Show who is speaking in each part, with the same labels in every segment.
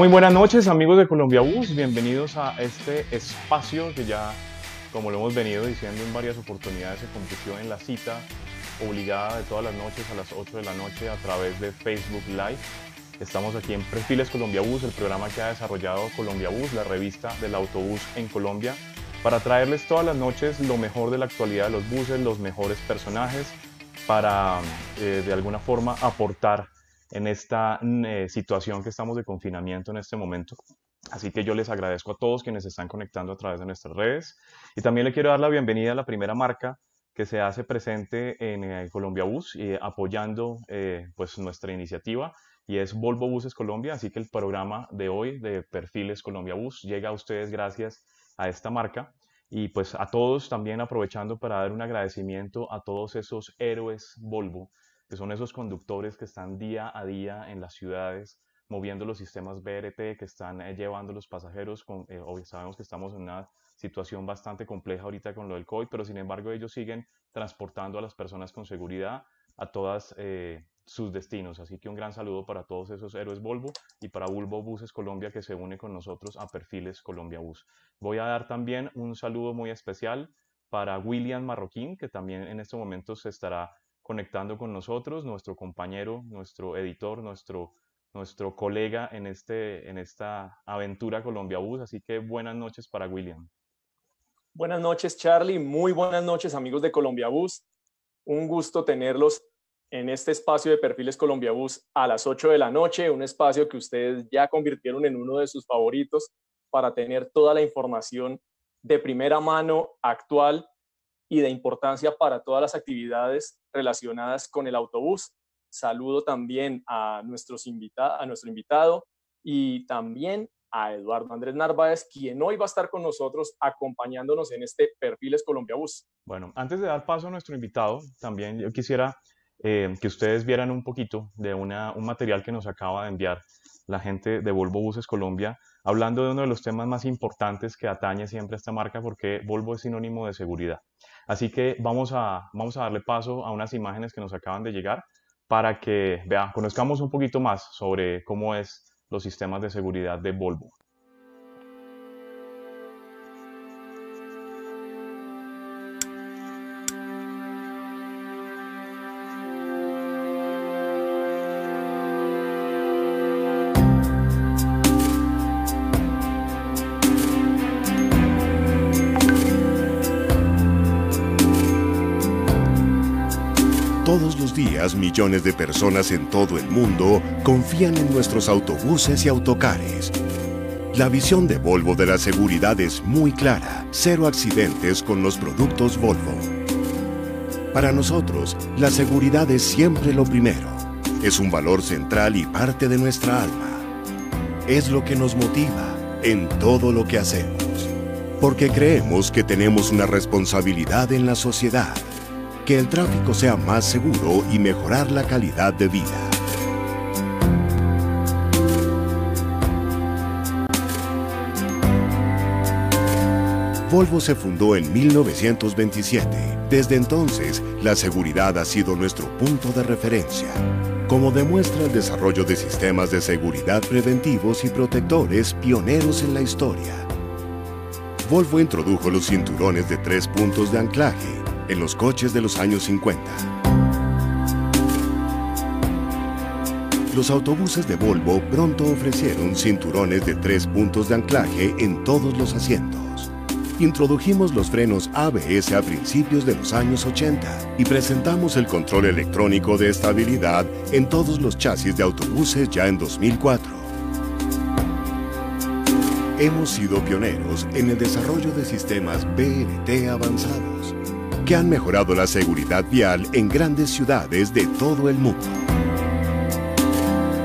Speaker 1: Muy buenas noches amigos de Colombia Bus, bienvenidos a este espacio que ya, como lo hemos venido diciendo en varias oportunidades, se convirtió en la cita obligada de todas las noches a las 8 de la noche a través de Facebook Live. Estamos aquí en Perfiles Colombia Bus, el programa que ha desarrollado Colombia Bus, la revista del autobús en Colombia, para traerles todas las noches lo mejor de la actualidad de los buses, los mejores personajes, para eh, de alguna forma aportar en esta mm, eh, situación que estamos de confinamiento en este momento. Así que yo les agradezco a todos quienes están conectando a través de nuestras redes. Y también le quiero dar la bienvenida a la primera marca que se hace presente en eh, Colombia Bus apoyando eh, pues nuestra iniciativa y es Volvo Buses Colombia, así que el programa de hoy de Perfiles Colombia Bus llega a ustedes gracias a esta marca. Y pues a todos también aprovechando para dar un agradecimiento a todos esos héroes Volvo que son esos conductores que están día a día en las ciudades moviendo los sistemas BRT, que están eh, llevando los pasajeros. Con, eh, sabemos que estamos en una situación bastante compleja ahorita con lo del COVID, pero sin embargo ellos siguen transportando a las personas con seguridad a todas eh, sus destinos. Así que un gran saludo para todos esos héroes Volvo y para Volvo Buses Colombia que se une con nosotros a Perfiles Colombia Bus. Voy a dar también un saludo muy especial para William Marroquín, que también en este momento se estará conectando con nosotros, nuestro compañero, nuestro editor, nuestro, nuestro colega en, este, en esta aventura Colombia Bus. Así que buenas noches para William.
Speaker 2: Buenas noches, Charlie. Muy buenas noches, amigos de Colombia Bus. Un gusto tenerlos en este espacio de Perfiles Colombia Bus a las 8 de la noche, un espacio que ustedes ya convirtieron en uno de sus favoritos para tener toda la información de primera mano actual y de importancia para todas las actividades relacionadas con el autobús. Saludo también a, nuestro invitado y también a Eduardo Andrés Narváez, quien hoy va a estar con nosotros acompañándonos en este Perfiles Colombia Bus.
Speaker 1: Bueno, antes de dar paso a nuestro invitado, también yo quisiera eh, que ustedes vieran un poquito de una, un material que nos acaba de enviar la gente de Volvo Buses Colombia, hablando de uno de los temas más importantes que atañe siempre a esta marca, porque Volvo es sinónimo de seguridad. Así que vamos a, vamos a darle paso a unas imágenes que nos acaban de llegar para que vea, conozcamos un poquito más sobre cómo es los sistemas de seguridad de Volvo.
Speaker 3: Millones de personas en todo el mundo confían en nuestros autobuses y autocares. La visión de Volvo de la seguridad es muy clara, cero accidentes con los productos Volvo. Para nosotros, la seguridad es siempre lo primero. Es un valor central y parte de nuestra alma. Es lo que nos motiva en todo lo que hacemos. Porque creemos que tenemos una responsabilidad en la sociedad que el tráfico sea más seguro y mejorar la calidad de vida. Volvo se fundó en 1927. Desde entonces, la seguridad ha sido nuestro punto de referencia, como demuestra el desarrollo de sistemas de seguridad preventivos y protectores pioneros en la historia. Volvo introdujo los cinturones de tres puntos de anclaje, en los coches de los años 50. Los autobuses de Volvo pronto ofrecieron cinturones de tres puntos de anclaje en todos los asientos. Introdujimos los frenos ABS a principios de los años 80 y presentamos el control electrónico de estabilidad en todos los chasis de autobuses ya en 2004. Hemos sido pioneros en el desarrollo de sistemas BLT avanzados que han mejorado la seguridad vial en grandes ciudades de todo el mundo.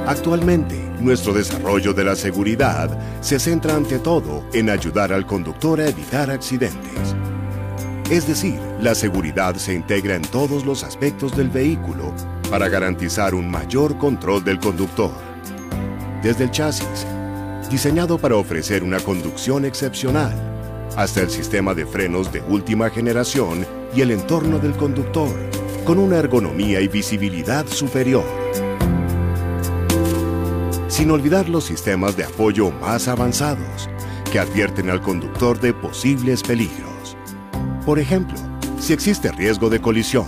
Speaker 3: Actualmente, nuestro desarrollo de la seguridad se centra ante todo en ayudar al conductor a evitar accidentes. Es decir, la seguridad se integra en todos los aspectos del vehículo para garantizar un mayor control del conductor. Desde el chasis, diseñado para ofrecer una conducción excepcional, hasta el sistema de frenos de última generación y el entorno del conductor, con una ergonomía y visibilidad superior. sin olvidar los sistemas de apoyo más avanzados que advierten al conductor de posibles peligros. Por ejemplo, si existe riesgo de colisión.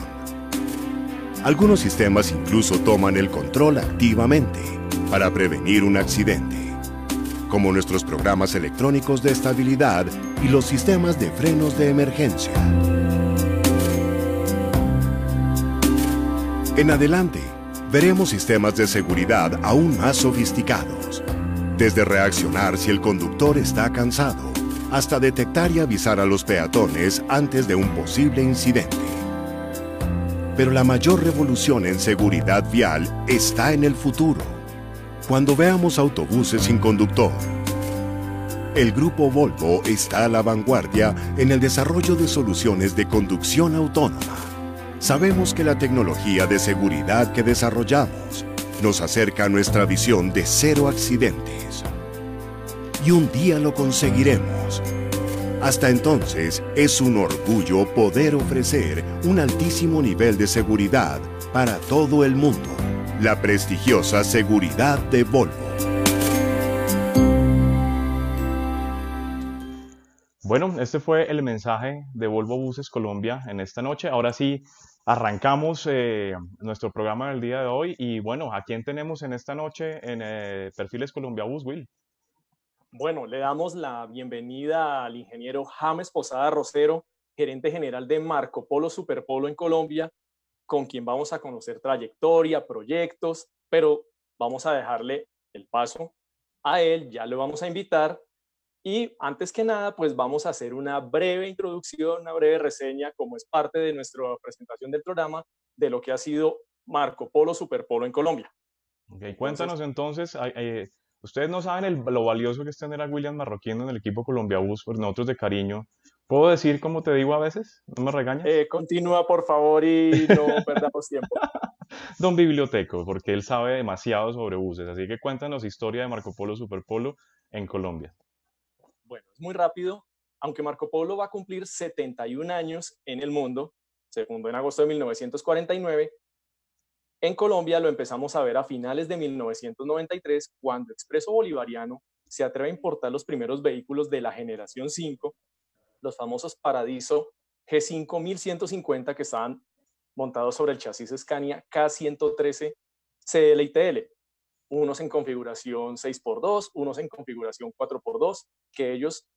Speaker 3: Algunos sistemas incluso toman el control activamente para prevenir un accidente, como nuestros programas electrónicos de estabilidad y los sistemas de frenos de emergencia. En adelante, veremos sistemas de seguridad aún más sofisticados, desde reaccionar si el conductor está cansado, hasta detectar y avisar a los peatones antes de un posible incidente. Pero la mayor revolución en seguridad vial está en el futuro, cuando veamos autobuses sin conductor. El grupo Volvo está a la vanguardia en el desarrollo de soluciones de conducción autónoma Sabemos que la tecnología de seguridad que desarrollamos nos acerca a nuestra visión de cero accidentes. Y un día lo conseguiremos. Hasta entonces, es un orgullo poder ofrecer un altísimo nivel de seguridad para todo el mundo. La prestigiosa seguridad de Volvo.
Speaker 1: Bueno, este fue el mensaje de Volvo Buses Colombia en esta noche. Ahora sí, Arrancamos eh, nuestro programa del día de hoy y bueno, ¿a quién tenemos en esta noche en eh, Perfiles Colombia Bus, Will?
Speaker 2: Bueno, le damos la bienvenida al ingeniero James Posada Rosero, gerente general de Marco Polo Superpolo en Colombia, con quien vamos a conocer trayectoria, proyectos, pero vamos a dejarle el paso a él, ya lo vamos a invitar y antes que nada, pues vamos a hacer una breve introducción, una breve reseña, como es parte de nuestra presentación del programa, de lo que ha sido Marco Polo Superpolo en Colombia.
Speaker 1: Ok, cuéntanos entonces, ustedes no saben lo valioso que es tener a William Marroquín en el equipo Colombia Bus, por nosotros de cariño. ¿Puedo decir como te digo a veces? ¿No me regañas?
Speaker 2: Eh, continúa, por favor, y no perdamos tiempo.
Speaker 1: Don Biblioteco, porque él sabe demasiado sobre buses. Así que cuéntanos historia de Marco Polo Superpolo en Colombia.
Speaker 2: Bueno, es muy rápido. Aunque Marco Polo va a cumplir 71 años en el mundo, se fundó en agosto de 1949, en Colombia lo empezamos a ver a finales de 1993, cuando Expreso Bolivariano se atreve a importar los primeros vehículos de la generación 5, los famosos Paradiso G5 1150 que estaban montados sobre el chasis Scania K113 CL unos en configuración 6x2, unos en configuración 4x2, que ellos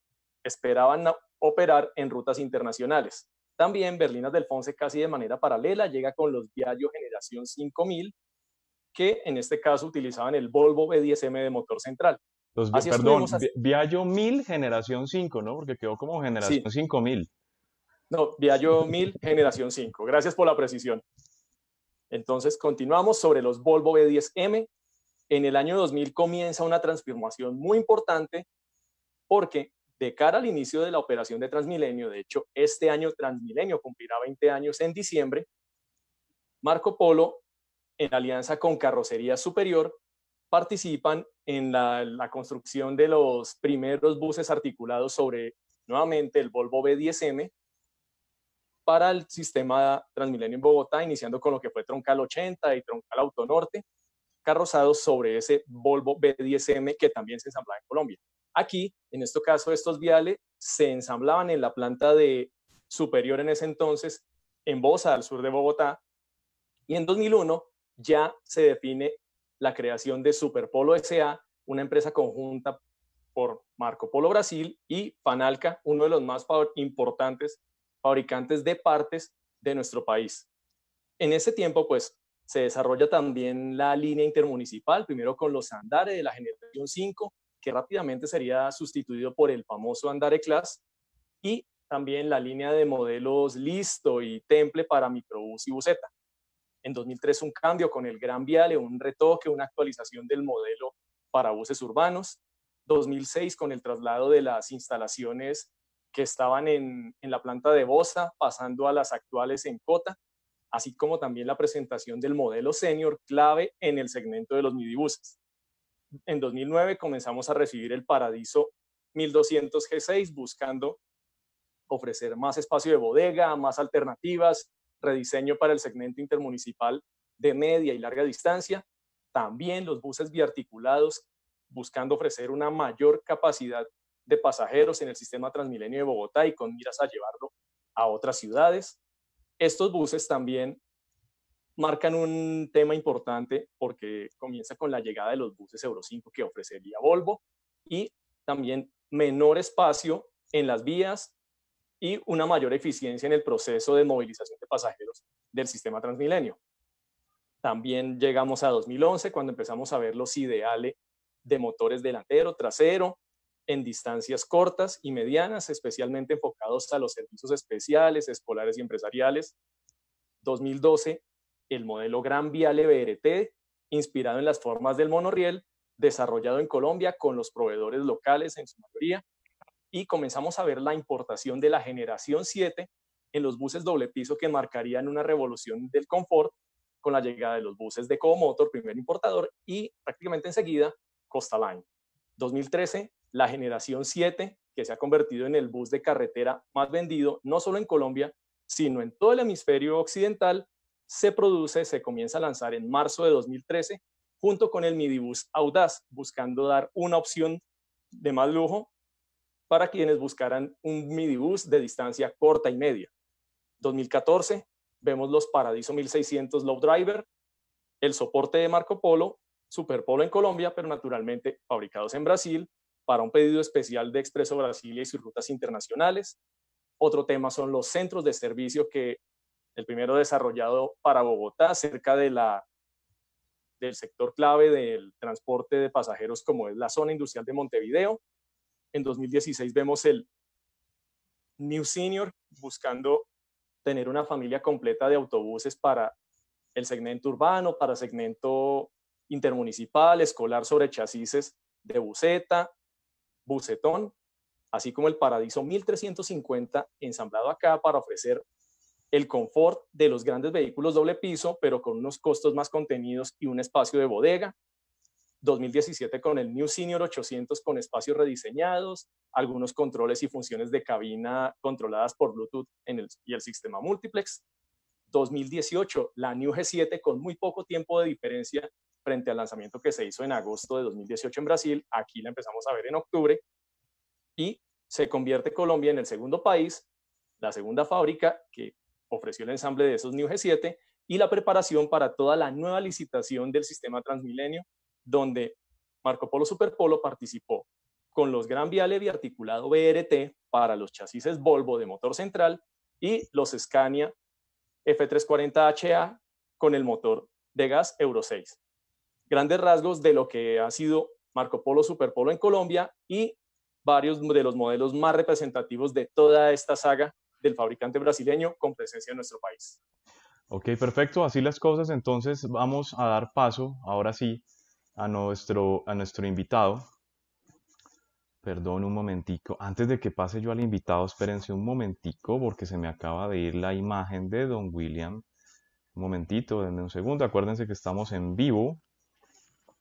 Speaker 2: esperaban operar en rutas internacionales. También Berlinas del Fonse casi de manera paralela llega con los Viaggio Generación 5000, que en este caso utilizaban el Volvo B10M de motor central.
Speaker 1: Los, perdón, Viaggio 1000 Generación 5, ¿no? Porque quedó como Generación 5000.
Speaker 2: No, Viaggio 1000 Generación 5. Gracias por la precisión. Entonces, continuamos sobre los Volvo B10M, en el año 2000 comienza una transformación muy importante porque de cara al inicio de la operación de Transmilenio, de hecho, este año Transmilenio cumplirá 20 años en diciembre, Marco Polo, en alianza con Carrocería Superior, participan en la, la construcción de los primeros buses articulados sobre, nuevamente, el Volvo B10M para el sistema Transmilenio en Bogotá, iniciando con lo que fue Troncal 80 y Troncal Autonorte, carrozados sobre ese Volvo B10M que también se ensamblaba en Colombia. Aquí, en este caso, estos viales se ensamblaban en la planta de superior en ese entonces, en Bosa, al sur de Bogotá, y en 2001 ya se define la creación de Superpolo SA, una empresa conjunta por Marco Polo Brasil y Fanalca, uno de los más importantes fabricantes de partes de nuestro país. En ese tiempo, pues, se desarrolla también la línea intermunicipal, primero con los Andare de la generación 5, que rápidamente sería sustituido por el famoso Andare Class, y también la línea de modelos Listo y Temple para microbús y buseta. En 2003 un cambio con el Gran Viale, un retoque, una actualización del modelo para buses urbanos. 2006 con el traslado de las instalaciones que estaban en, en la planta de Bosa, pasando a las actuales en Cota así como también la presentación del modelo senior clave en el segmento de los midibuses. En 2009 comenzamos a recibir el Paradiso 1200 G6 buscando ofrecer más espacio de bodega, más alternativas, rediseño para el segmento intermunicipal de media y larga distancia. también los buses biarticulados, buscando ofrecer una mayor capacidad de pasajeros en el sistema Transmilenio de Bogotá y con miras a llevarlo a otras ciudades. Estos buses también marcan un tema importante porque comienza con la llegada de los buses Euro 5 que ofrecería Volvo y también menor espacio en las vías y una mayor eficiencia en el proceso de movilización de pasajeros del sistema Transmilenio. También llegamos a 2011 cuando empezamos a ver los ideales de motores delantero, trasero, en distancias cortas y medianas, especialmente enfocados a los servicios especiales, escolares y empresariales. 2012, el modelo Gran Viale BRT, inspirado en las formas del monorriel, desarrollado en Colombia con los proveedores locales en su mayoría, y comenzamos a ver la importación de la generación 7 en los buses doble piso que marcarían una revolución del confort con la llegada de los buses de Comotor, primer importador, y prácticamente enseguida Costa Line. 2013, la generación 7, que se ha convertido en el bus de carretera más vendido, no solo en Colombia, sino en todo el hemisferio occidental, se produce, se comienza a lanzar en marzo de 2013, junto con el Midibus Audaz, buscando dar una opción de más lujo para quienes buscaran un Midibus de distancia corta y media. 2014, vemos los Paradiso 1600 Low Driver, el soporte de Marco Polo, Super Polo en Colombia, pero naturalmente fabricados en Brasil, para un pedido especial de Expreso Brasilia y sus rutas internacionales. Otro tema son los centros de servicio que el primero desarrollado para Bogotá, cerca de la, del sector clave del transporte de pasajeros como es la zona industrial de Montevideo. En 2016 vemos el New Senior buscando tener una familia completa de autobuses para el segmento urbano, para segmento intermunicipal, escolar sobre chasis de buseta, bucetón, así como el Paradiso 1350 ensamblado acá para ofrecer el confort de los grandes vehículos doble piso, pero con unos costos más contenidos y un espacio de bodega. 2017 con el New Senior 800 con espacios rediseñados, algunos controles y funciones de cabina controladas por Bluetooth en el, y el sistema multiplex. 2018, la New G7 con muy poco tiempo de diferencia frente al lanzamiento que se hizo en agosto de 2018 en Brasil. Aquí la empezamos a ver en octubre y se convierte Colombia en el segundo país, la segunda fábrica que ofreció el ensamble de esos New G7 y la preparación para toda la nueva licitación del sistema Transmilenio, donde Marco Polo Superpolo participó con los Gran Viale biarticulado BRT para los chasis Volvo de motor central y los Scania F340HA con el motor de gas Euro 6. Grandes rasgos de lo que ha sido Marco Polo Superpolo en Colombia y varios de los modelos más representativos de toda esta saga del fabricante brasileño con presencia en nuestro país.
Speaker 1: Ok, perfecto. Así las cosas. Entonces vamos a dar paso, ahora sí, a nuestro, a nuestro invitado. Perdón un momentico. Antes de que pase yo al invitado, espérense un momentico porque se me acaba de ir la imagen de Don William. Un momentito, denme un segundo. Acuérdense que estamos en vivo.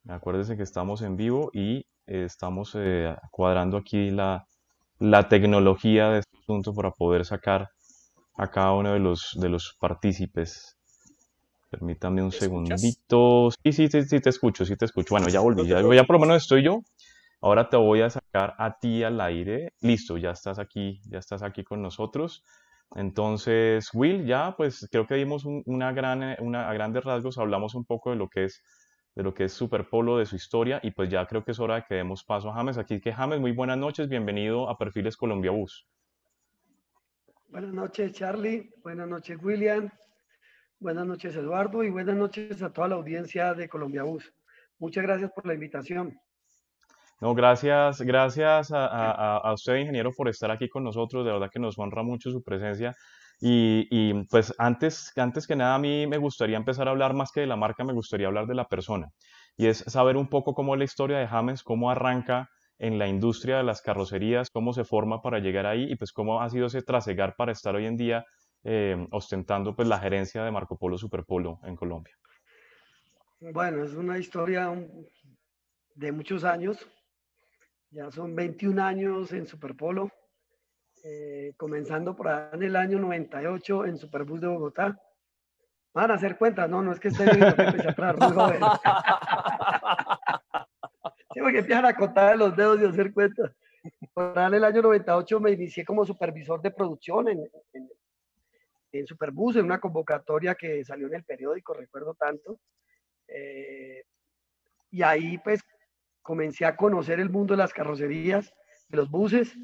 Speaker 1: Acuérdense que estamos en vivo y estamos eh, cuadrando aquí la, la tecnología de este asunto para poder sacar a cada uno de los, de los partícipes. Permítame un segundito. Sí, sí, sí, sí, te escucho, sí te escucho. Bueno, ya volví, ya, ya por lo menos estoy yo. Ahora te voy a sacar a ti al aire. Listo, ya estás aquí, ya estás aquí con nosotros. Entonces, Will, ya pues creo que dimos una gran, una, a grandes rasgos, hablamos un poco de lo que es de lo que es Superpolo, de su historia, y pues ya creo que es hora de que demos paso a James. Aquí que James, muy buenas noches, bienvenido a Perfiles Colombia Bus.
Speaker 4: Buenas noches, Charlie, buenas noches, William, buenas noches, Eduardo, y buenas noches a toda la audiencia de Colombia Bus. Muchas gracias por la invitación.
Speaker 1: No, gracias, gracias a, a, a, usted, ingeniero, por estar aquí con nosotros. De verdad que nos honra mucho su presencia. Y, pues antes, antes que nada a mí me gustaría empezar a hablar más que de la marca, me gustaría hablar de la persona. Y es saber un poco cómo es la historia de James, cómo arranca en la industria de las carrocerías, cómo se forma para llegar ahí y pues cómo ha sido ese trasegar para estar hoy en día eh, ostentando pues la gerencia de Marco Polo Superpolo en Colombia.
Speaker 4: Bueno, es una historia de muchos años. Ya son 21 años en Superpolo. Eh, comenzando por ahí en el año 98 en Superbus de Bogotá. Van a hacer cuentas, no, no es que esté viendo que empecé a trabajar muy joven. sí, porque empiezan a contar los dedos y hacer cuentas. Por el año 98 me inicié como supervisor de producción en, en, en Superbus, en una convocatoria que salió en el periódico, recuerdo tanto. Eh, y ahí pues comencé a conocer el mundo de las carrocerías, de los buses,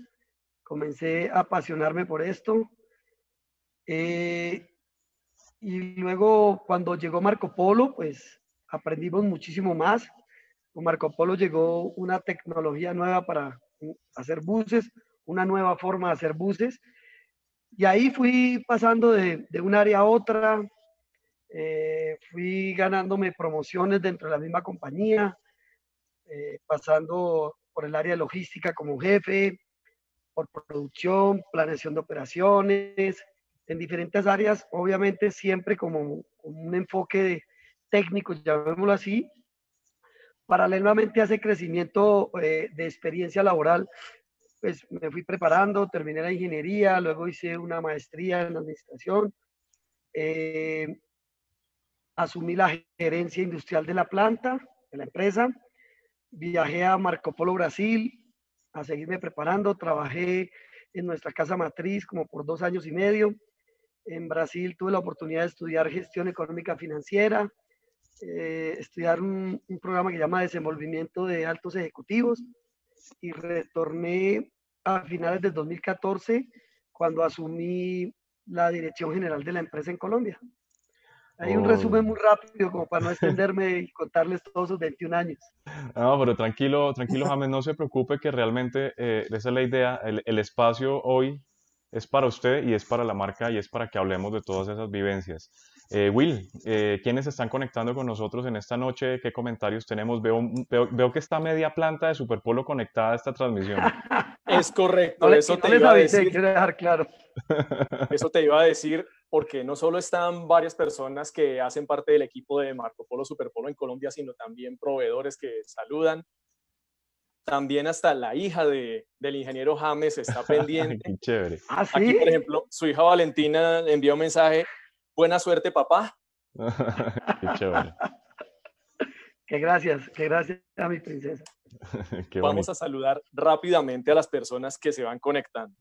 Speaker 4: comencé a apasionarme por esto. Eh, y luego cuando llegó Marco Polo, pues aprendimos muchísimo más. Con Marco Polo llegó una tecnología nueva para hacer buses, una nueva forma de hacer buses. Y ahí fui pasando de, de un área a otra, eh, fui ganándome promociones dentro de la misma compañía, eh, pasando por el área de logística como jefe, por producción, planeación de operaciones, en diferentes áreas, obviamente siempre como, un enfoque técnico, llamémoslo así. Paralelamente a ese crecimiento eh, de experiencia laboral, pues me fui preparando, terminé la ingeniería, luego hice una maestría en administración, eh, asumí la gerencia industrial de la planta, de la empresa, viajé a Marco Polo Brasil a seguirme preparando, trabajé en nuestra casa matriz como por dos años y medio. En Brasil tuve la oportunidad de estudiar gestión económica financiera, eh, estudiar un, un, programa que se llama desenvolvimiento de altos ejecutivos y retorné a finales del 2014 cuando asumí la dirección general de la empresa en Colombia. Hay un resumen muy rápido como para no extenderme y contarles todos sus 21 años.
Speaker 1: No, pero tranquilo, tranquilo James, no se preocupe que realmente eh, esa es la idea. El, el, espacio hoy es para usted y es para la marca y es para que hablemos de todas esas vivencias. Eh, Will, eh, ¿quiénes están conectando con nosotros en esta noche? ¿Qué comentarios tenemos? Veo, veo, veo que está media planta de Superpolo conectada a esta transmisión.
Speaker 2: Es correcto, eso te iba a decir.
Speaker 4: Quiero dejar claro.
Speaker 2: Eso te iba a decir porque no solo están varias personas que hacen parte del equipo de Marco Polo Superpolo en Colombia, sino también proveedores que saludan. También hasta la hija de, del ingeniero James está pendiente.
Speaker 1: Qué chévere.
Speaker 4: ¿Ah, sí?
Speaker 2: Aquí, por ejemplo, su hija Valentina envió un mensaje, buena suerte papá.
Speaker 1: Qué chévere.
Speaker 4: Qué gracias, qué gracias a mi princesa.
Speaker 1: Qué
Speaker 2: Vamos
Speaker 1: bonito.
Speaker 2: a saludar rápidamente a las personas que se van conectando.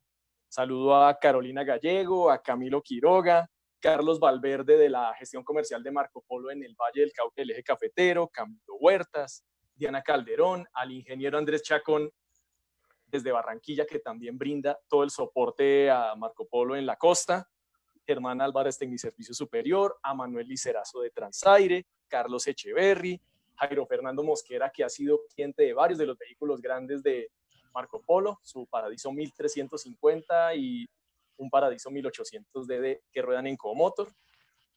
Speaker 2: Saludo a Carolina Gallego, a Camilo Quiroga, Carlos Valverde de la gestión comercial de Marco Polo en el Valle del Cauca, el eje cafetero, Camilo Huertas, Diana Calderón, al ingeniero Andrés Chacón desde Barranquilla, que también brinda todo el soporte a Marco Polo en la costa, Germán Álvarez, Tecniservicio Superior, a Manuel Licerazo de Transaire, Carlos Echeverry, Jairo Fernando Mosquera, que ha sido cliente de varios de los vehículos grandes de Marco Polo, su Paradiso 1350 y un Paradiso 1800 DD que ruedan en Comotor.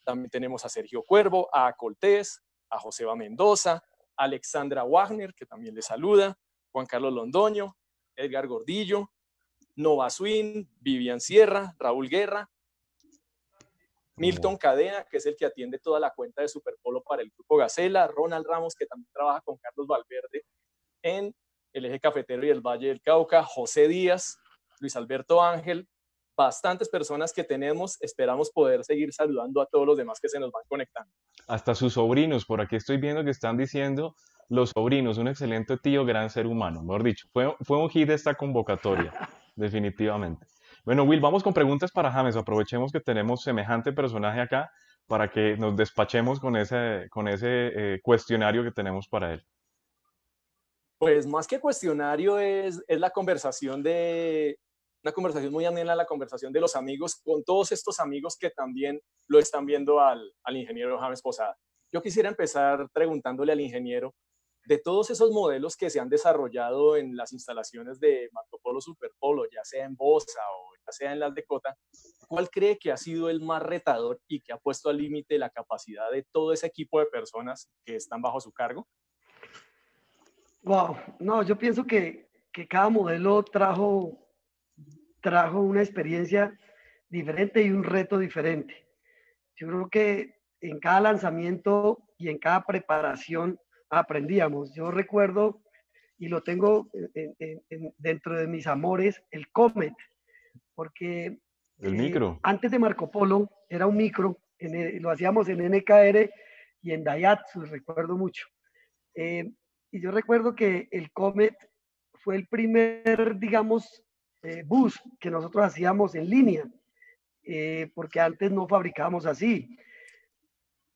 Speaker 2: También tenemos a Sergio Cuervo, a Coltés, a Joseba Mendoza, a Alexandra Wagner, que también le saluda, Juan Carlos Londoño, Edgar Gordillo, Nova Swin, Vivian Sierra, Raúl Guerra, Milton Cadena, que es el que atiende toda la cuenta de Superpolo para el Grupo Gacela, Ronald Ramos, que también trabaja con Carlos Valverde en el eje cafetero y el Valle del Cauca, José Díaz, Luis Alberto Ángel, bastantes personas que tenemos, esperamos poder seguir saludando a todos los demás que se nos van conectando.
Speaker 1: Hasta sus sobrinos, por aquí estoy viendo que están diciendo los sobrinos, un excelente tío, gran ser humano, mejor dicho, fue, fue un hit esta convocatoria, definitivamente. Bueno, Will, vamos con preguntas para James. Aprovechemos que tenemos semejante personaje acá para que nos despachemos con ese, con ese eh, cuestionario que tenemos para él.
Speaker 2: Pues más que cuestionario es, es la conversación de, una conversación muy amena, la conversación de los amigos con todos estos amigos que también lo están viendo al, al ingeniero James Posada. Yo quisiera empezar preguntándole al ingeniero de todos esos modelos que se han desarrollado en las instalaciones de Marco Polo Superpolo, ya sea en Bosa o ya sea en las de Cota, ¿cuál cree que ha sido el más retador y que ha puesto al límite la capacidad de todo ese equipo de personas que están bajo su cargo?
Speaker 4: Wow, no, yo pienso que, que cada modelo trajo, trajo una experiencia diferente y un reto diferente. Yo creo que en cada lanzamiento y en cada preparación aprendíamos. Yo recuerdo, y lo tengo en, en, en, dentro de mis amores, el Comet, porque
Speaker 1: el micro.
Speaker 4: Eh, antes de Marco Polo era un micro lo hacíamos en NKR y en Daihatsu, recuerdo mucho. Eh, y yo recuerdo que el Comet fue el primer, digamos, eh, bus que nosotros hacíamos en línea, eh, porque antes no fabricábamos así.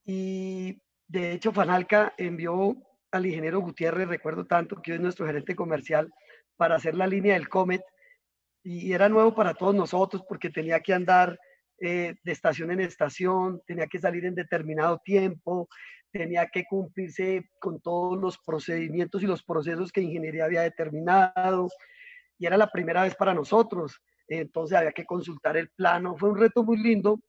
Speaker 4: Y de hecho, Fanalca envió al ingeniero Gutiérrez, recuerdo tanto, que hoy es nuestro gerente comercial, para hacer la línea del Comet. Y era nuevo para todos nosotros porque tenía que andar eh, de estación en estación, tenía que salir en determinado tiempo, tenía que cumplirse con todos los procedimientos y los procesos que ingeniería había determinado. Y era la primera vez para nosotros. Entonces había que consultar el plano. Fue un reto muy lindo.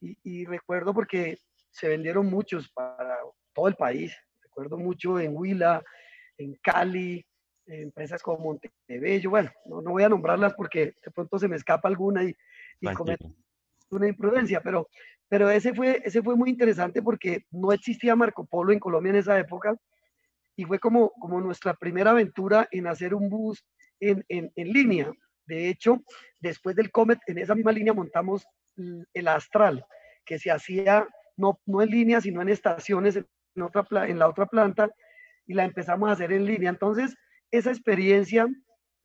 Speaker 4: Y, y recuerdo porque se vendieron muchos para todo el país. Recuerdo mucho en Huila, en Cali, empresas como Montebello. Bueno, no, no, voy a nombrarlas porque de pronto se me escapa alguna y, y una imprudencia, pero, pero ese, fue, ese fue muy interesante porque no existía Marco Polo en Colombia en esa época y fue como, como nuestra primera aventura en hacer un bus en, en, en línea. De hecho, después del Comet, en esa misma línea montamos el Astral, que se hacía no, no en línea, sino en estaciones en, otra, en la otra planta, y la empezamos a hacer en línea. Entonces, esa experiencia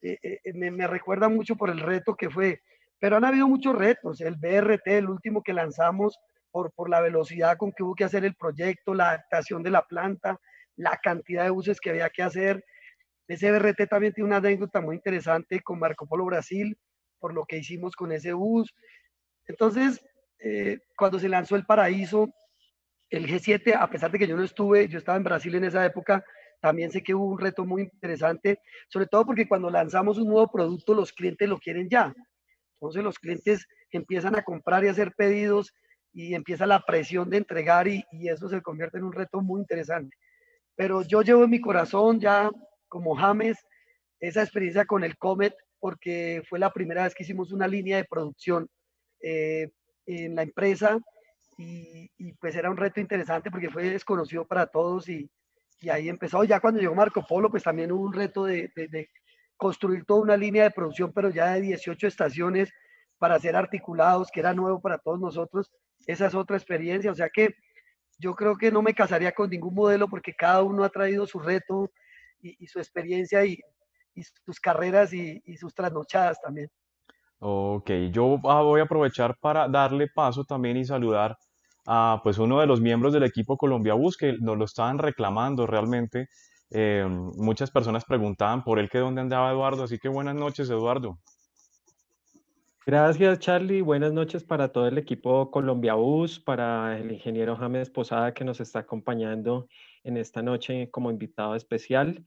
Speaker 4: eh, eh, me, me, recuerda mucho por el reto que fue pero han habido muchos retos. El BRT, el último que lanzamos, por, por la velocidad con que hubo que hacer el proyecto, la adaptación de la planta, la cantidad de buses que había que hacer. Ese BRT también tiene una anécdota muy interesante con Marco Polo Brasil, por lo que hicimos con ese bus. Entonces, eh, cuando se lanzó el Paraíso, el G7, a pesar de que yo no estuve, yo estaba en Brasil en esa época, también sé que hubo un reto muy interesante, sobre todo porque cuando lanzamos un nuevo producto, los clientes lo quieren ya. Entonces los clientes empiezan a comprar y hacer pedidos y empieza la presión de entregar y, eso se convierte en un reto muy interesante. Pero yo llevo en mi corazón ya como James esa experiencia con el Comet porque fue la primera vez que hicimos una línea de producción eh, en la empresa y, pues era un reto interesante porque fue desconocido para todos y, ahí empezó. Ya cuando llegó Marco Polo, pues también hubo un reto de, construir toda una línea de producción, pero ya de 18 estaciones para ser articulados, que era nuevo para todos nosotros. Esa es otra experiencia, o sea que yo creo que no me casaría con ningún modelo porque cada uno ha traído su reto y, su experiencia y, sus carreras y, sus trasnochadas también.
Speaker 1: Ok, yo ah, voy a aprovechar para darle paso también y saludar a pues uno de los miembros del equipo Colombia Bus que nos lo estaban reclamando realmente eh, muchas personas preguntaban por él que dónde andaba Eduardo, así que buenas noches, Eduardo.
Speaker 5: Gracias, Charlie. Buenas noches para todo el equipo Colombia Bus, para el ingeniero James Posada que nos está acompañando en esta noche como invitado especial.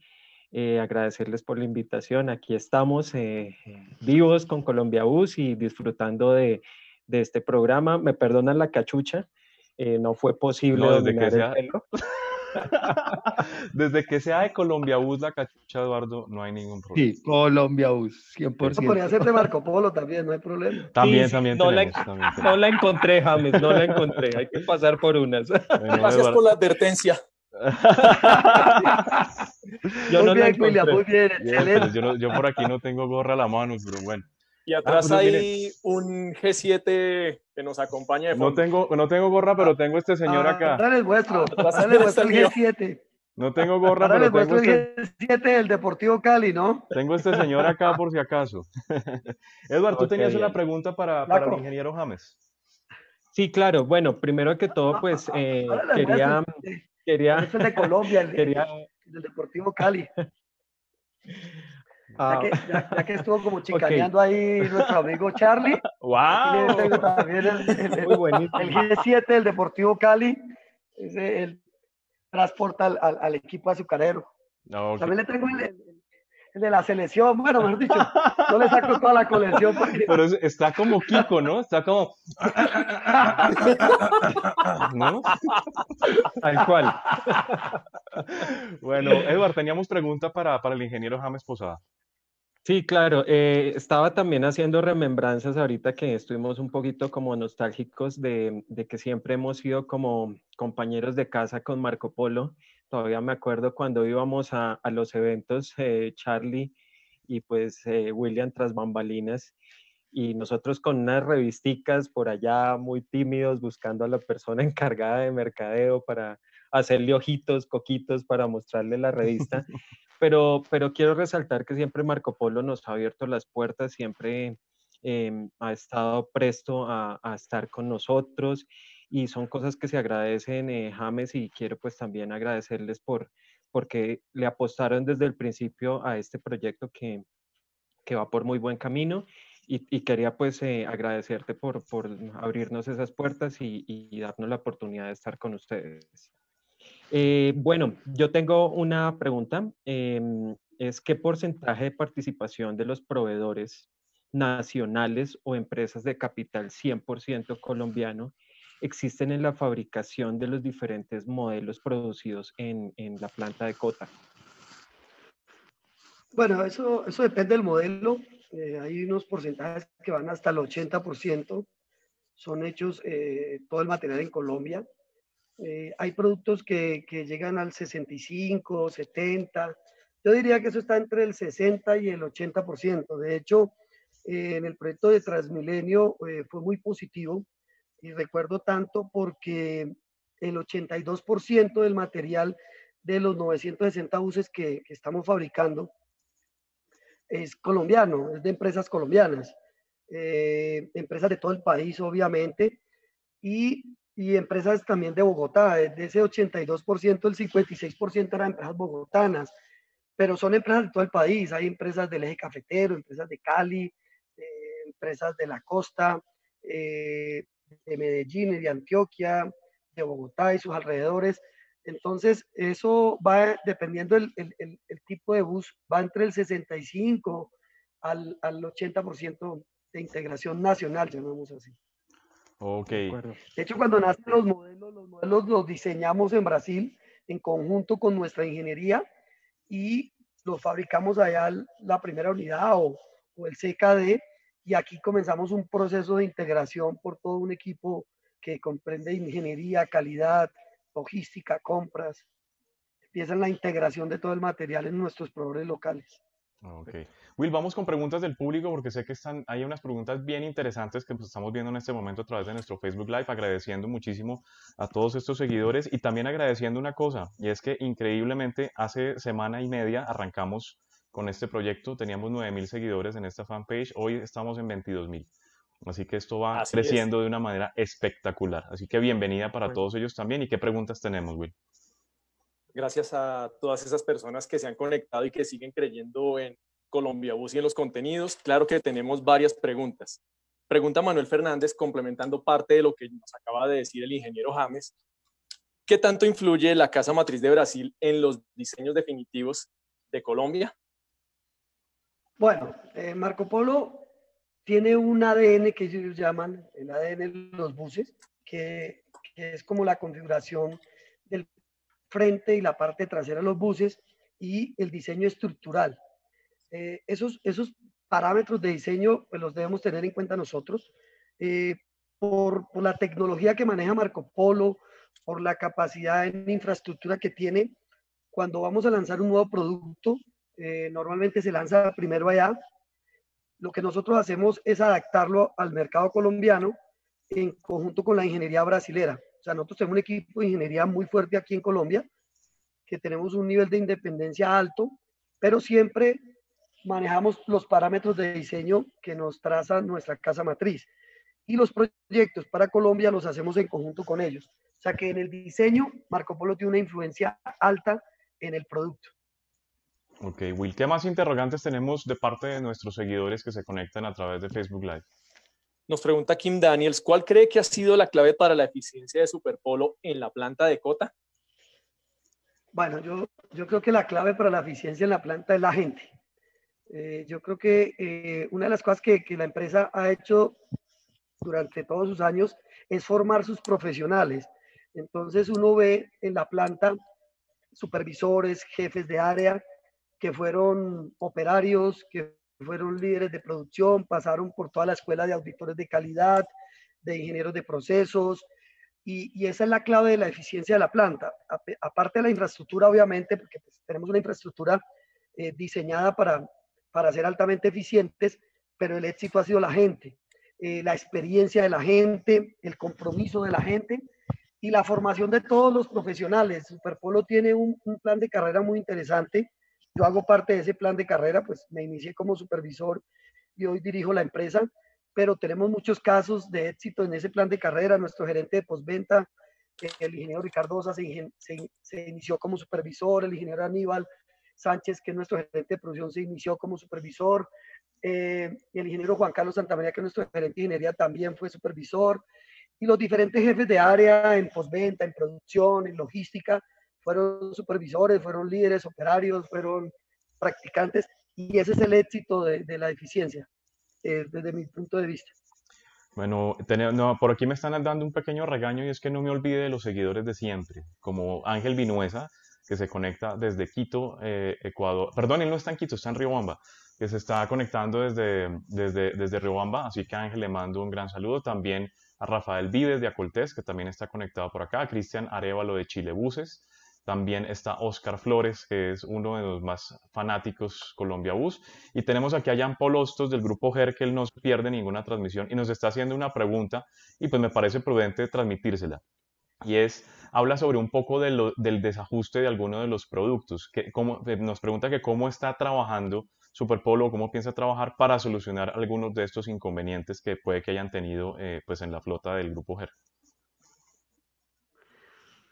Speaker 5: Eh, agradecerles por la invitación. Aquí estamos eh, vivos con Colombia Bus y disfrutando de, de, este programa. Me perdonan la cachucha, no fue posible
Speaker 1: no, que sea... Desde que sea de Colombia Bus la cachucha, Eduardo, no hay ningún problema.
Speaker 5: Sí, Colombia Bus, 100%. Eso
Speaker 4: podría ser de Marco Polo también, no hay problema.
Speaker 1: También, también,
Speaker 5: no,
Speaker 1: tenemos,
Speaker 5: la,
Speaker 1: también
Speaker 5: no la encontré, James, no la encontré. Hay que pasar por unas.
Speaker 2: Gracias por la advertencia.
Speaker 4: yo muy no bien, William, muy bien, excelente.
Speaker 1: Yo, yo, por aquí no tengo gorra a la mano, pero bueno.
Speaker 2: Y ah, atrás pues hay un G7 que nos acompaña de
Speaker 1: No tengo, no tengo gorra, pero tengo este señor
Speaker 4: ah,
Speaker 1: acá.
Speaker 4: Dale el vuestro, dale el vuestro G7.
Speaker 1: No tengo gorra, pero el tengo
Speaker 4: este... G7 del Deportivo Cali, ¿no?
Speaker 1: Tengo este señor acá por si acaso. Eduardo, tú tenías una pregunta para, para el ingeniero James.
Speaker 5: Sí, claro. Bueno, primero que todo, pues eh, quería... quería
Speaker 4: es de Colombia, el, quería... del Deportivo Cali. Ya, que, ya, que, estuvo como chicaneando ahí nuestro amigo Charlie.
Speaker 1: ¡Wow!
Speaker 4: También el, Muy el G7 del Deportivo Cali. Ese, el, transporta al, al, al equipo azucarero. No, También le tengo el, el, de la selección, bueno, mejor dicho, no le saco toda la colección. Porque...
Speaker 1: Pero está como Kiko, ¿no? Está como... ¿No?
Speaker 5: Tal cual.
Speaker 1: Bueno, Eduard, teníamos pregunta para, para el ingeniero James Posada.
Speaker 5: Sí, claro. Eh, estaba también haciendo remembranzas ahorita que estuvimos un poquito como nostálgicos de, que siempre hemos sido como compañeros de casa con Marco Polo. Todavía me acuerdo cuando íbamos a, los eventos, eh, Charlie y pues eh, William tras bambalinas. y nosotros con unas revisticas por allá muy tímidos buscando a la persona encargada de mercadeo para hacerle ojitos, coquitos para mostrarle la revista. Pero, pero quiero resaltar que siempre Marco Polo nos ha abierto las puertas, siempre em, ha estado presto a, a, estar con nosotros y son cosas que se agradecen, eh, James, y quiero pues también agradecerles por porque le apostaron desde el principio a este proyecto que, que va por muy buen camino y, quería pues eh, agradecerte por, por, abrirnos esas puertas y, y, darnos la oportunidad de estar con ustedes. Eh, bueno, yo tengo una pregunta. Em, es qué porcentaje de participación de los proveedores nacionales o empresas de capital 100% colombiano existen en la fabricación de los diferentes modelos producidos en, en la planta de Cota?
Speaker 4: Bueno, eso, eso depende del modelo. Eh, hay unos porcentajes que van hasta el 80%, son hechos eh, todo el material en Colombia. Eh, hay productos que, que, llegan al 65, 70. Yo diría que eso está entre el 60 y el 80%. De hecho, en el proyecto de Transmilenio fue muy positivo y recuerdo tanto porque el 82% del material de los 960 buses que, que estamos fabricando es colombiano, es de empresas colombianas, eh, empresas de todo el país, obviamente, y, y, empresas también de Bogotá. De ese 82%, el 56% eran empresas bogotanas, pero son empresas de todo el país. Hay empresas del eje cafetero, empresas de Cali, eh, empresas de la costa, eh, de Medellín de Antioquia, de Bogotá y sus alrededores. Entonces, eso va dependiendo del el, el, tipo de bus, va entre el 65 al, al 80% de integración nacional, llamamos así.
Speaker 1: Ok.
Speaker 4: De hecho, cuando nacen los modelos, los modelos los diseñamos en Brasil en conjunto con nuestra ingeniería y los fabricamos allá la primera unidad o, o el CKD y aquí comenzamos un proceso de integración por todo un equipo que comprende ingeniería, calidad, logística, compras, empiezan la integración de todo el material en nuestros proveedores locales.
Speaker 1: Ok. Will, vamos con preguntas del público porque sé que están, hay unas preguntas bien interesantes que pues, estamos viendo en este momento a través de nuestro Facebook Live, agradeciendo muchísimo a todos estos seguidores y también agradeciendo una cosa, y es que increíblemente hace semana y media arrancamos con este proyecto, teníamos 9.000 seguidores en esta fanpage, hoy estamos en 22.000. Así que esto va creciendo de una manera espectacular. Así que bienvenida para todos ellos también. ¿Y qué preguntas tenemos, Will?
Speaker 2: Gracias a todas esas personas que se han conectado y que siguen creyendo en Colombia Bus y en los contenidos. Claro que tenemos varias preguntas. Pregunta Manuel Fernández, complementando parte de lo que nos acaba de decir el ingeniero James. ¿Qué tanto influye la casa matriz de Brasil en los diseños definitivos de Colombia?
Speaker 4: Bueno, eh, Marco Polo tiene un ADN que ellos llaman el ADN de los buses, que, es como la configuración frente y la parte trasera de los buses y el diseño estructural. Eh, esos, esos parámetros de diseño pues, los debemos tener en cuenta nosotros. Eh, por, por, la tecnología que maneja Marco Polo, por la capacidad en infraestructura que tiene, cuando vamos a lanzar un nuevo producto, eh, normalmente se lanza primero allá, lo que nosotros hacemos es adaptarlo al mercado colombiano en conjunto con la ingeniería brasilera. O sea, nosotros tenemos un equipo de ingeniería muy fuerte aquí en Colombia, que tenemos un nivel de independencia alto, pero siempre manejamos los parámetros de diseño que nos traza nuestra casa matriz. Y los proyectos para Colombia los hacemos en conjunto con ellos. O sea que en el diseño, Marco Polo tiene una influencia alta en el producto.
Speaker 1: Ok, Will, ¿qué más interrogantes tenemos de parte de nuestros seguidores que se conectan a través de Facebook Live?
Speaker 2: Nos pregunta Kim Daniels, ¿cuál cree que ha sido la clave para la eficiencia de Superpolo en la planta de Cota?
Speaker 4: Bueno, yo, yo creo que la clave para la eficiencia en la planta es la gente. Eh, yo creo que eh, una de las cosas que, que la empresa ha hecho durante todos sus años es formar sus profesionales. Entonces uno ve en la planta supervisores, jefes de área, que fueron operarios, que fueron líderes de producción, pasaron por toda la escuela de auditores de calidad, de ingenieros de procesos, y, esa es la clave de la eficiencia de la planta. aparte de la infraestructura, obviamente, porque pues, tenemos una infraestructura eh, diseñada para, para ser altamente eficientes, pero el éxito ha sido la gente, eh, la experiencia de la gente, el compromiso de la gente y la formación de todos los profesionales. Superpolo tiene un, un plan de carrera muy interesante. Yo hago parte de ese plan de carrera, pues me inicié como supervisor y hoy dirijo la empresa, pero tenemos muchos casos de éxito en ese plan de carrera. Nuestro gerente de postventa, el ingeniero Ricardo se, se, inició como supervisor, el ingeniero Aníbal Sánchez, que es nuestro gerente de producción, se inició como supervisor, eh, el ingeniero Juan Carlos Santamaría, que es nuestro gerente de ingeniería, también fue supervisor, y los diferentes jefes de área en postventa, en producción, en logística, fueron supervisores, fueron líderes, operarios, fueron practicantes, y ese es el éxito de, la eficiencia, eh, desde mi punto de vista.
Speaker 1: Bueno, por aquí me están dando un pequeño regaño y es que no me olvide de los seguidores de siempre, como Ángel Vinuesa, que se conecta desde Quito, eh, Ecuador. Perdón, él no está en Quito, está en Riobamba, que se está conectando desde, desde, desde Riobamba. Así que Ángel le mando un gran saludo. También a Rafael Vives de Acoltés, que también está conectado por acá. A Cristian Arevalo de Chile Buses. También está Oscar Flores, que es uno de los más fanáticos Colombia Bus. Y tenemos aquí a Jan Paul del grupo GER, que él no pierde ninguna transmisión y nos está haciendo una pregunta y pues me parece prudente transmitírsela. Y es, habla sobre un poco del desajuste de alguno de los productos. Que, eh, nos pregunta que cómo está trabajando Superpolo, cómo piensa trabajar para solucionar algunos de estos inconvenientes que puede que hayan tenido eh, pues en la flota del grupo GER.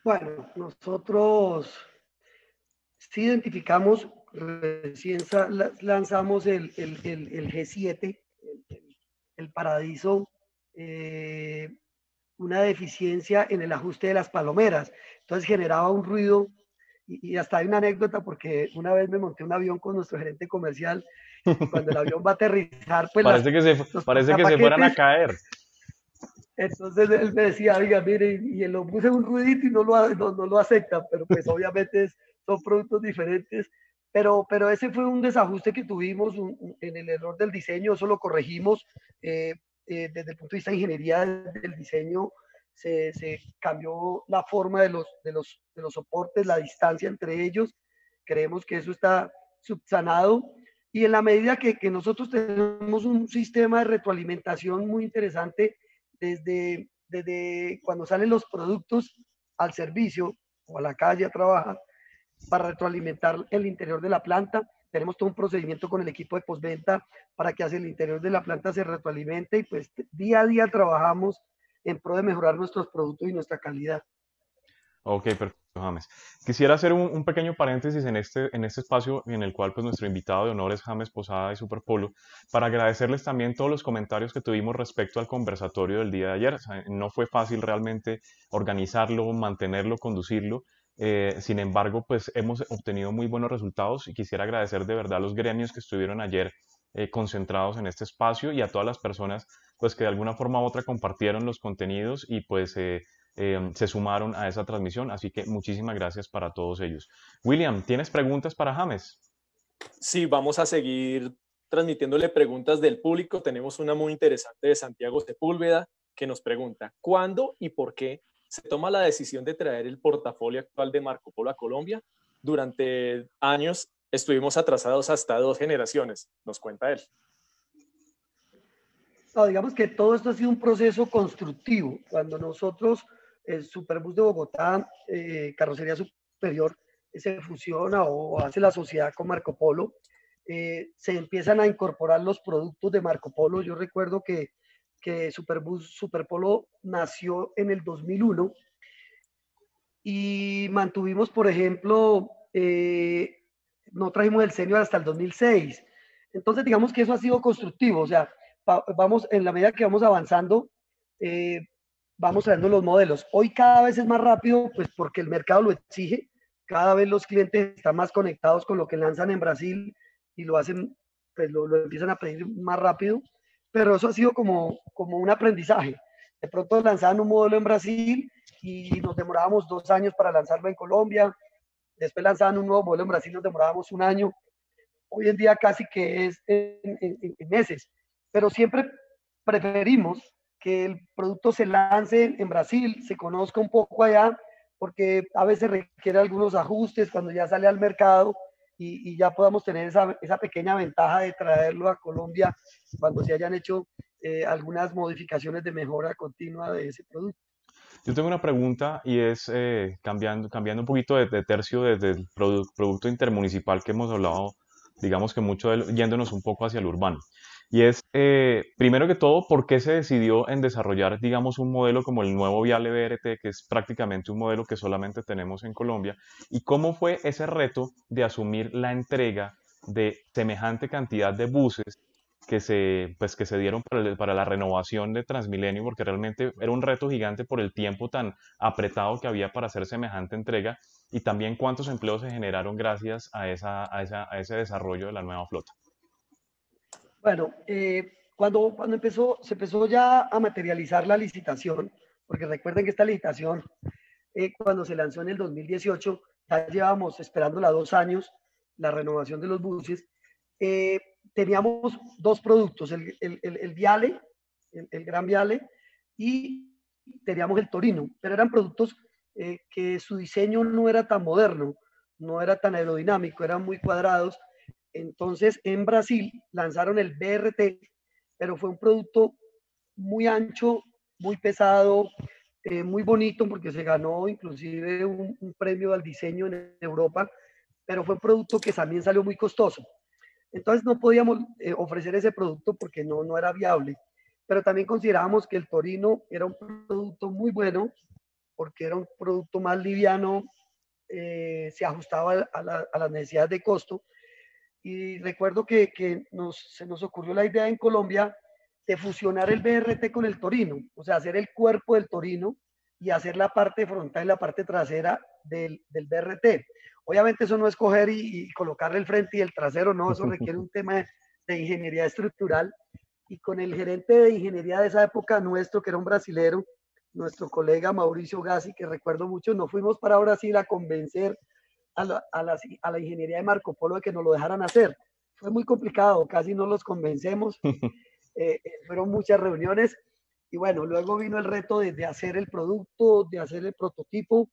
Speaker 4: Bueno, nosotros sí identificamos, recién lanzamos el, G7, el, Paradiso, eh, una deficiencia en el ajuste de las palomeras. Entonces generaba un ruido y, hasta hay una anécdota porque una vez me monté un avión con nuestro gerente comercial y cuando el avión va a aterrizar, pues...
Speaker 1: Parece que se, parece que se fueran a caer.
Speaker 4: Entonces él me decía, oiga, mire, y lo puse un ruidito y no lo, no, lo acepta, pero pues obviamente son productos diferentes. Pero, pero ese fue un desajuste que tuvimos en el error del diseño, eso lo corregimos eh, eh, desde el punto de vista de ingeniería del diseño. Se, se, cambió la forma de los, de, los, de los soportes, la distancia entre ellos. Creemos que eso está subsanado. Y en la medida que, que nosotros tenemos un sistema de retroalimentación muy interesante, desde, desde cuando salen los productos al servicio o a la calle a trabajar para retroalimentar el interior de la planta. Tenemos todo un procedimiento con el equipo de postventa para que hacia el interior de la planta se retroalimente y pues día a día trabajamos en pro de mejorar nuestros productos y nuestra calidad.
Speaker 1: Ok, perfecto. James. Quisiera hacer un, pequeño paréntesis en este, en este espacio en el cual pues, nuestro invitado de honor es James Posada de Superpolo, para agradecerles también todos los comentarios que tuvimos respecto al conversatorio del día de ayer. no fue fácil realmente organizarlo, mantenerlo, conducirlo. Eh, sin embargo, pues hemos obtenido muy buenos resultados y quisiera agradecer de verdad a los gremios que estuvieron ayer eh, concentrados en este espacio y a todas las personas pues que de alguna forma u otra compartieron los contenidos y pues eh, Em, se sumaron a esa transmisión. Así que muchísimas gracias para todos ellos. William, ¿tienes preguntas para James?
Speaker 2: Sí, vamos a seguir transmitiéndole preguntas del público. Tenemos una muy interesante de Santiago Sepúlveda que nos pregunta, ¿cuándo y por qué se toma la decisión de traer el portafolio actual de Marco Polo a Colombia? Durante años estuvimos atrasados hasta dos generaciones, nos cuenta él.
Speaker 4: digamos que todo esto ha sido un proceso constructivo. Cuando nosotros el Superbus de Bogotá, eh, Carrocería Superior, se fusiona o hace la sociedad con Marco Polo, eh, se empiezan a incorporar los productos de Marco Polo. Yo recuerdo que, que Superbus Superpolo nació en el 2001 y mantuvimos, por ejemplo, eh, no trajimos el senior hasta el 2006. Entonces, digamos que eso ha sido constructivo, o sea, vamos, en la medida que vamos avanzando, vamos trayendo los modelos. Hoy cada vez es más rápido, pues porque el mercado lo exige. Cada vez los clientes están más conectados con lo que lanzan en Brasil y lo hacen, pues lo, empiezan a pedir más rápido. Pero eso ha sido como, como un aprendizaje. De pronto lanzaban un modelo en Brasil y nos demorábamos dos años para lanzarlo en Colombia. Después lanzaban un nuevo modelo en Brasil, nos demorábamos un año. Hoy en día casi que es en, en meses. Pero siempre preferimos que el producto se lance en Brasil, se conozca un poco allá, porque a veces requiere algunos ajustes cuando ya sale al mercado y, ya podamos tener esa, esa, pequeña ventaja de traerlo a Colombia cuando se hayan hecho eh, algunas modificaciones de mejora continua de ese producto.
Speaker 1: Yo tengo una pregunta y es eh, cambiando, cambiando un poquito de, tercio desde el producto intermunicipal que hemos hablado, digamos que mucho yéndonos un poco hacia el urbano. Y es, eh, primero que todo, ¿por qué se decidió en desarrollar, digamos, un modelo como el nuevo Viale BRT, que es prácticamente un modelo que solamente tenemos en Colombia? ¿Y cómo fue ese reto de asumir la entrega de semejante cantidad de buses que se, pues, que se dieron para, para, la renovación de Transmilenio, porque realmente era un reto gigante por el tiempo tan apretado que había para hacer semejante entrega y también cuántos empleos se generaron gracias a, esa, a, esa, a ese desarrollo de la nueva flota.
Speaker 4: Bueno, eh, cuando, cuando empezó, se empezó ya a materializar la licitación, porque recuerden que esta licitación, eh, cuando se lanzó en el 2018, ya llevábamos esperándola dos años, la renovación de los buses, eh, teníamos dos productos, el, el, el, Viale, el, Gran Viale, y teníamos el Torino, pero eran productos que su diseño no era tan moderno, no era tan aerodinámico, eran muy cuadrados entonces, en Brasil lanzaron el BRT, pero fue un producto muy ancho, muy pesado, eh, muy bonito porque se ganó inclusive un, premio al diseño en Europa, pero fue un producto que también salió muy costoso. Entonces no podíamos eh, ofrecer ese producto porque no, no era viable, pero también considerábamos que el Torino era un producto muy bueno porque era un producto más liviano, eh, se ajustaba a, a las necesidades de costo y recuerdo que, que nos, se nos ocurrió la idea en Colombia de fusionar el BRT con el Torino, o sea, hacer el cuerpo del Torino y hacer la parte frontal y la parte trasera del, del BRT. Obviamente eso no es coger y, colocarle el frente y el trasero, no, eso requiere un tema de, ingeniería estructural. Y con el gerente de ingeniería de esa época nuestro, que era un brasilero, nuestro colega Mauricio Gassi, que recuerdo mucho, nos fuimos para Brasil a convencer a la, a, la, ingeniería de Marco Polo de que nos lo dejaran hacer. Fue muy complicado, casi no los convencemos. Eh, eh, fueron muchas reuniones y bueno, luego vino el reto de, de, hacer el producto, de hacer el prototipo.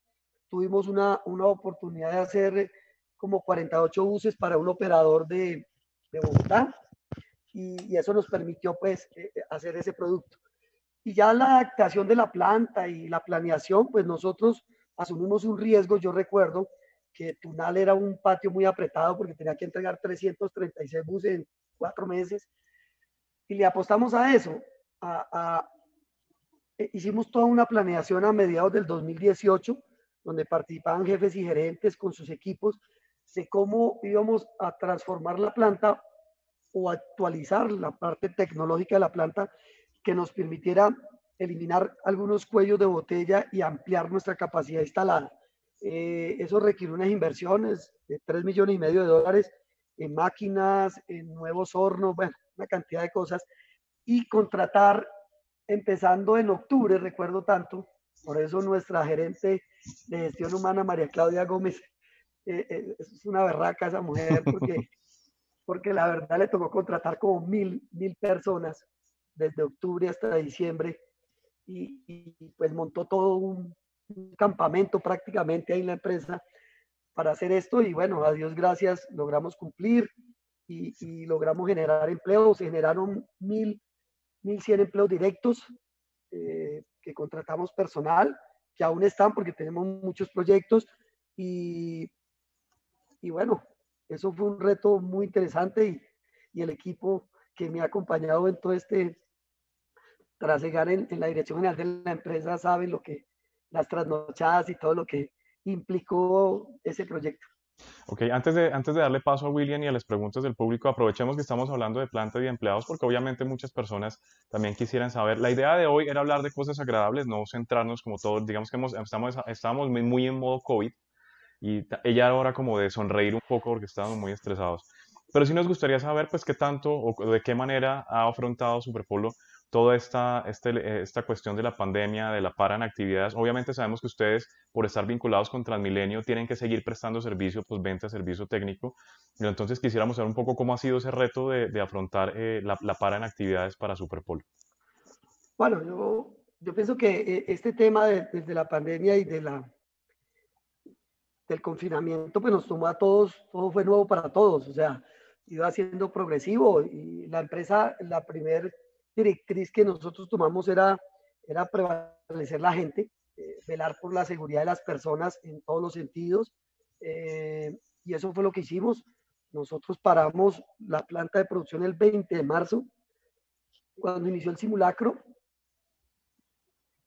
Speaker 4: Tuvimos una, una oportunidad de hacer como 48 buses para un operador de, de Bogotá y, y, eso nos permitió pues eh, hacer ese producto. Y ya la adaptación de la planta y la planeación, pues nosotros asumimos un riesgo, yo recuerdo, que Tunal era un patio muy apretado porque tenía que entregar 336 buses en cuatro meses. Y le apostamos a eso. A, e, hicimos toda una planeación a mediados del 2018, donde participaban jefes y gerentes con sus equipos, de cómo íbamos a transformar la planta o actualizar la parte tecnológica de la planta que nos permitiera eliminar algunos cuellos de botella y ampliar nuestra capacidad instalada. Eh, eso requiere unas inversiones de 3 millones y medio de dólares en máquinas, en nuevos hornos, bueno, una cantidad de cosas. Y contratar, empezando en octubre, recuerdo tanto, por eso nuestra gerente de gestión humana, María Claudia Gómez, eh, eh, es una berraca esa mujer, porque, porque la verdad le tocó contratar como mil, mil personas desde octubre hasta diciembre y, y pues montó todo un, un campamento prácticamente ahí en la empresa para hacer esto y bueno, a Dios gracias, logramos cumplir y, logramos generar empleos, se generaron mil, mil cien empleos directos eh, que contratamos personal, que aún están porque tenemos muchos proyectos y, y bueno, eso fue un reto muy interesante y, y, el equipo que me ha acompañado en todo este trasegar en, en la dirección general de la empresa saben lo que, las trasnochadas y todo lo que implicó ese proyecto.
Speaker 1: Ok, antes de, antes de darle paso a William y a las preguntas del público, aprovechemos que estamos hablando de planta y de empleados porque obviamente muchas personas también quisieran saber. La idea de hoy era hablar de cosas agradables, no centrarnos como todos, digamos que estamos, estamos muy en modo COVID y ella ahora como de sonreír un poco porque estábamos muy estresados. Pero sí nos gustaría saber pues qué tanto o de qué manera ha afrontado Superpolo toda esta, este, esta cuestión de la pandemia, de la para en actividades. Obviamente sabemos que ustedes, por estar vinculados con Transmilenio, tienen que seguir prestando servicio, pues venta, servicio técnico. Y entonces quisiéramos saber un poco cómo ha sido ese reto de, de afrontar eh, la, la, para en actividades para Superpol.
Speaker 4: Bueno, yo, yo pienso que eh, este tema desde la pandemia y de la del confinamiento, pues nos tomó a todos, todo fue nuevo para todos, o sea, iba siendo progresivo y la empresa, la primer directriz que nosotros tomamos era, era prevalecer la gente, eh, velar por la seguridad de las personas en todos los sentidos. Eh, y eso fue lo que hicimos. Nosotros paramos la planta de producción el 20 de marzo, cuando inició el simulacro.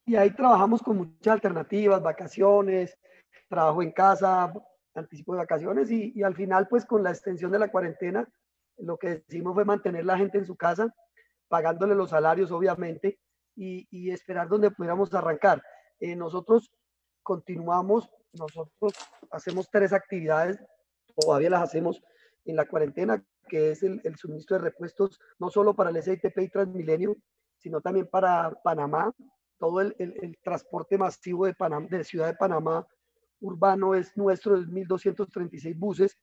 Speaker 4: Y ahí trabajamos con muchas alternativas, vacaciones, trabajo en casa, anticipo de vacaciones y, y al final pues con la extensión de la cuarentena lo que hicimos fue mantener la gente en su casa, pagándole los salarios obviamente y, y esperar donde pudiéramos arrancar. Eh, nosotros continuamos, nosotros hacemos tres actividades, todavía las hacemos en la cuarentena, que es el, el suministro de repuestos, no solo para el SITP y Transmilenio, sino también para Panamá. Todo el, el, el transporte masivo de, Panamá, de Ciudad de Panamá urbano es nuestro, es 1.236 buses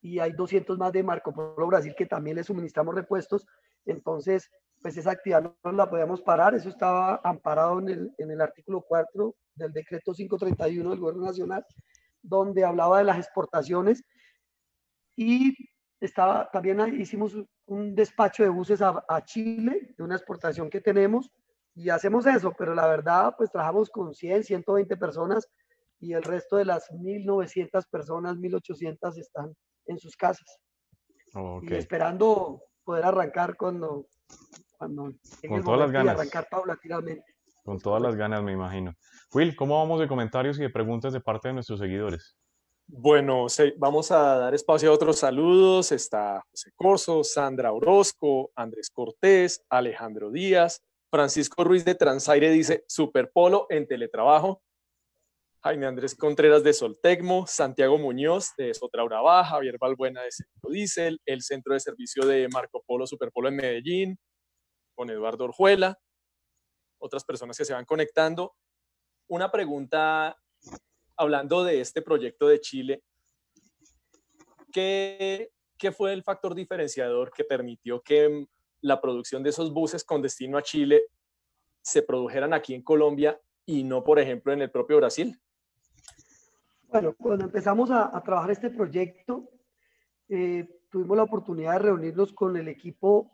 Speaker 4: y hay 200 más de Marco Polo Brasil que también le suministramos repuestos. Entonces, pues esa actividad no la podíamos parar, eso estaba amparado en el, en el artículo 4 del decreto 531 del Gobierno Nacional, donde hablaba de las exportaciones y estaba, también hicimos un despacho de buses a, a, Chile, de una exportación que tenemos, y hacemos eso, pero la verdad, pues trabajamos con 100, 120 personas y el resto de las 1.900 personas, 1.800 están en sus casas. Okay. Y esperando poder arrancar cuando, cuando
Speaker 1: con todas las ganas.
Speaker 4: arrancar paulatinamente.
Speaker 1: Con todas las ganas, me imagino. Will, ¿cómo vamos de comentarios y de preguntas de parte de nuestros seguidores?
Speaker 2: Bueno, vamos a dar espacio a otros saludos. Está José Corso, Sandra Orozco, Andrés Cortés, Alejandro Díaz, Francisco Ruiz de Transaire dice Superpolo en teletrabajo. Jaime Andrés Contreras de Soltecmo, Santiago Muñoz de Sotraura Baja, Javier Balbuena de Centro Diesel, el Centro de Servicio de Marco Polo Superpolo en Medellín, con Eduardo Orjuela, otras personas que se van conectando. Una pregunta hablando de este proyecto de Chile. ¿Qué, ¿Qué fue el factor diferenciador que permitió que la producción de esos buses con destino a Chile se produjeran aquí en Colombia y no, por ejemplo, en el propio Brasil?
Speaker 4: Bueno, cuando empezamos a, a trabajar este proyecto, eh, tuvimos la oportunidad de reunirnos con el equipo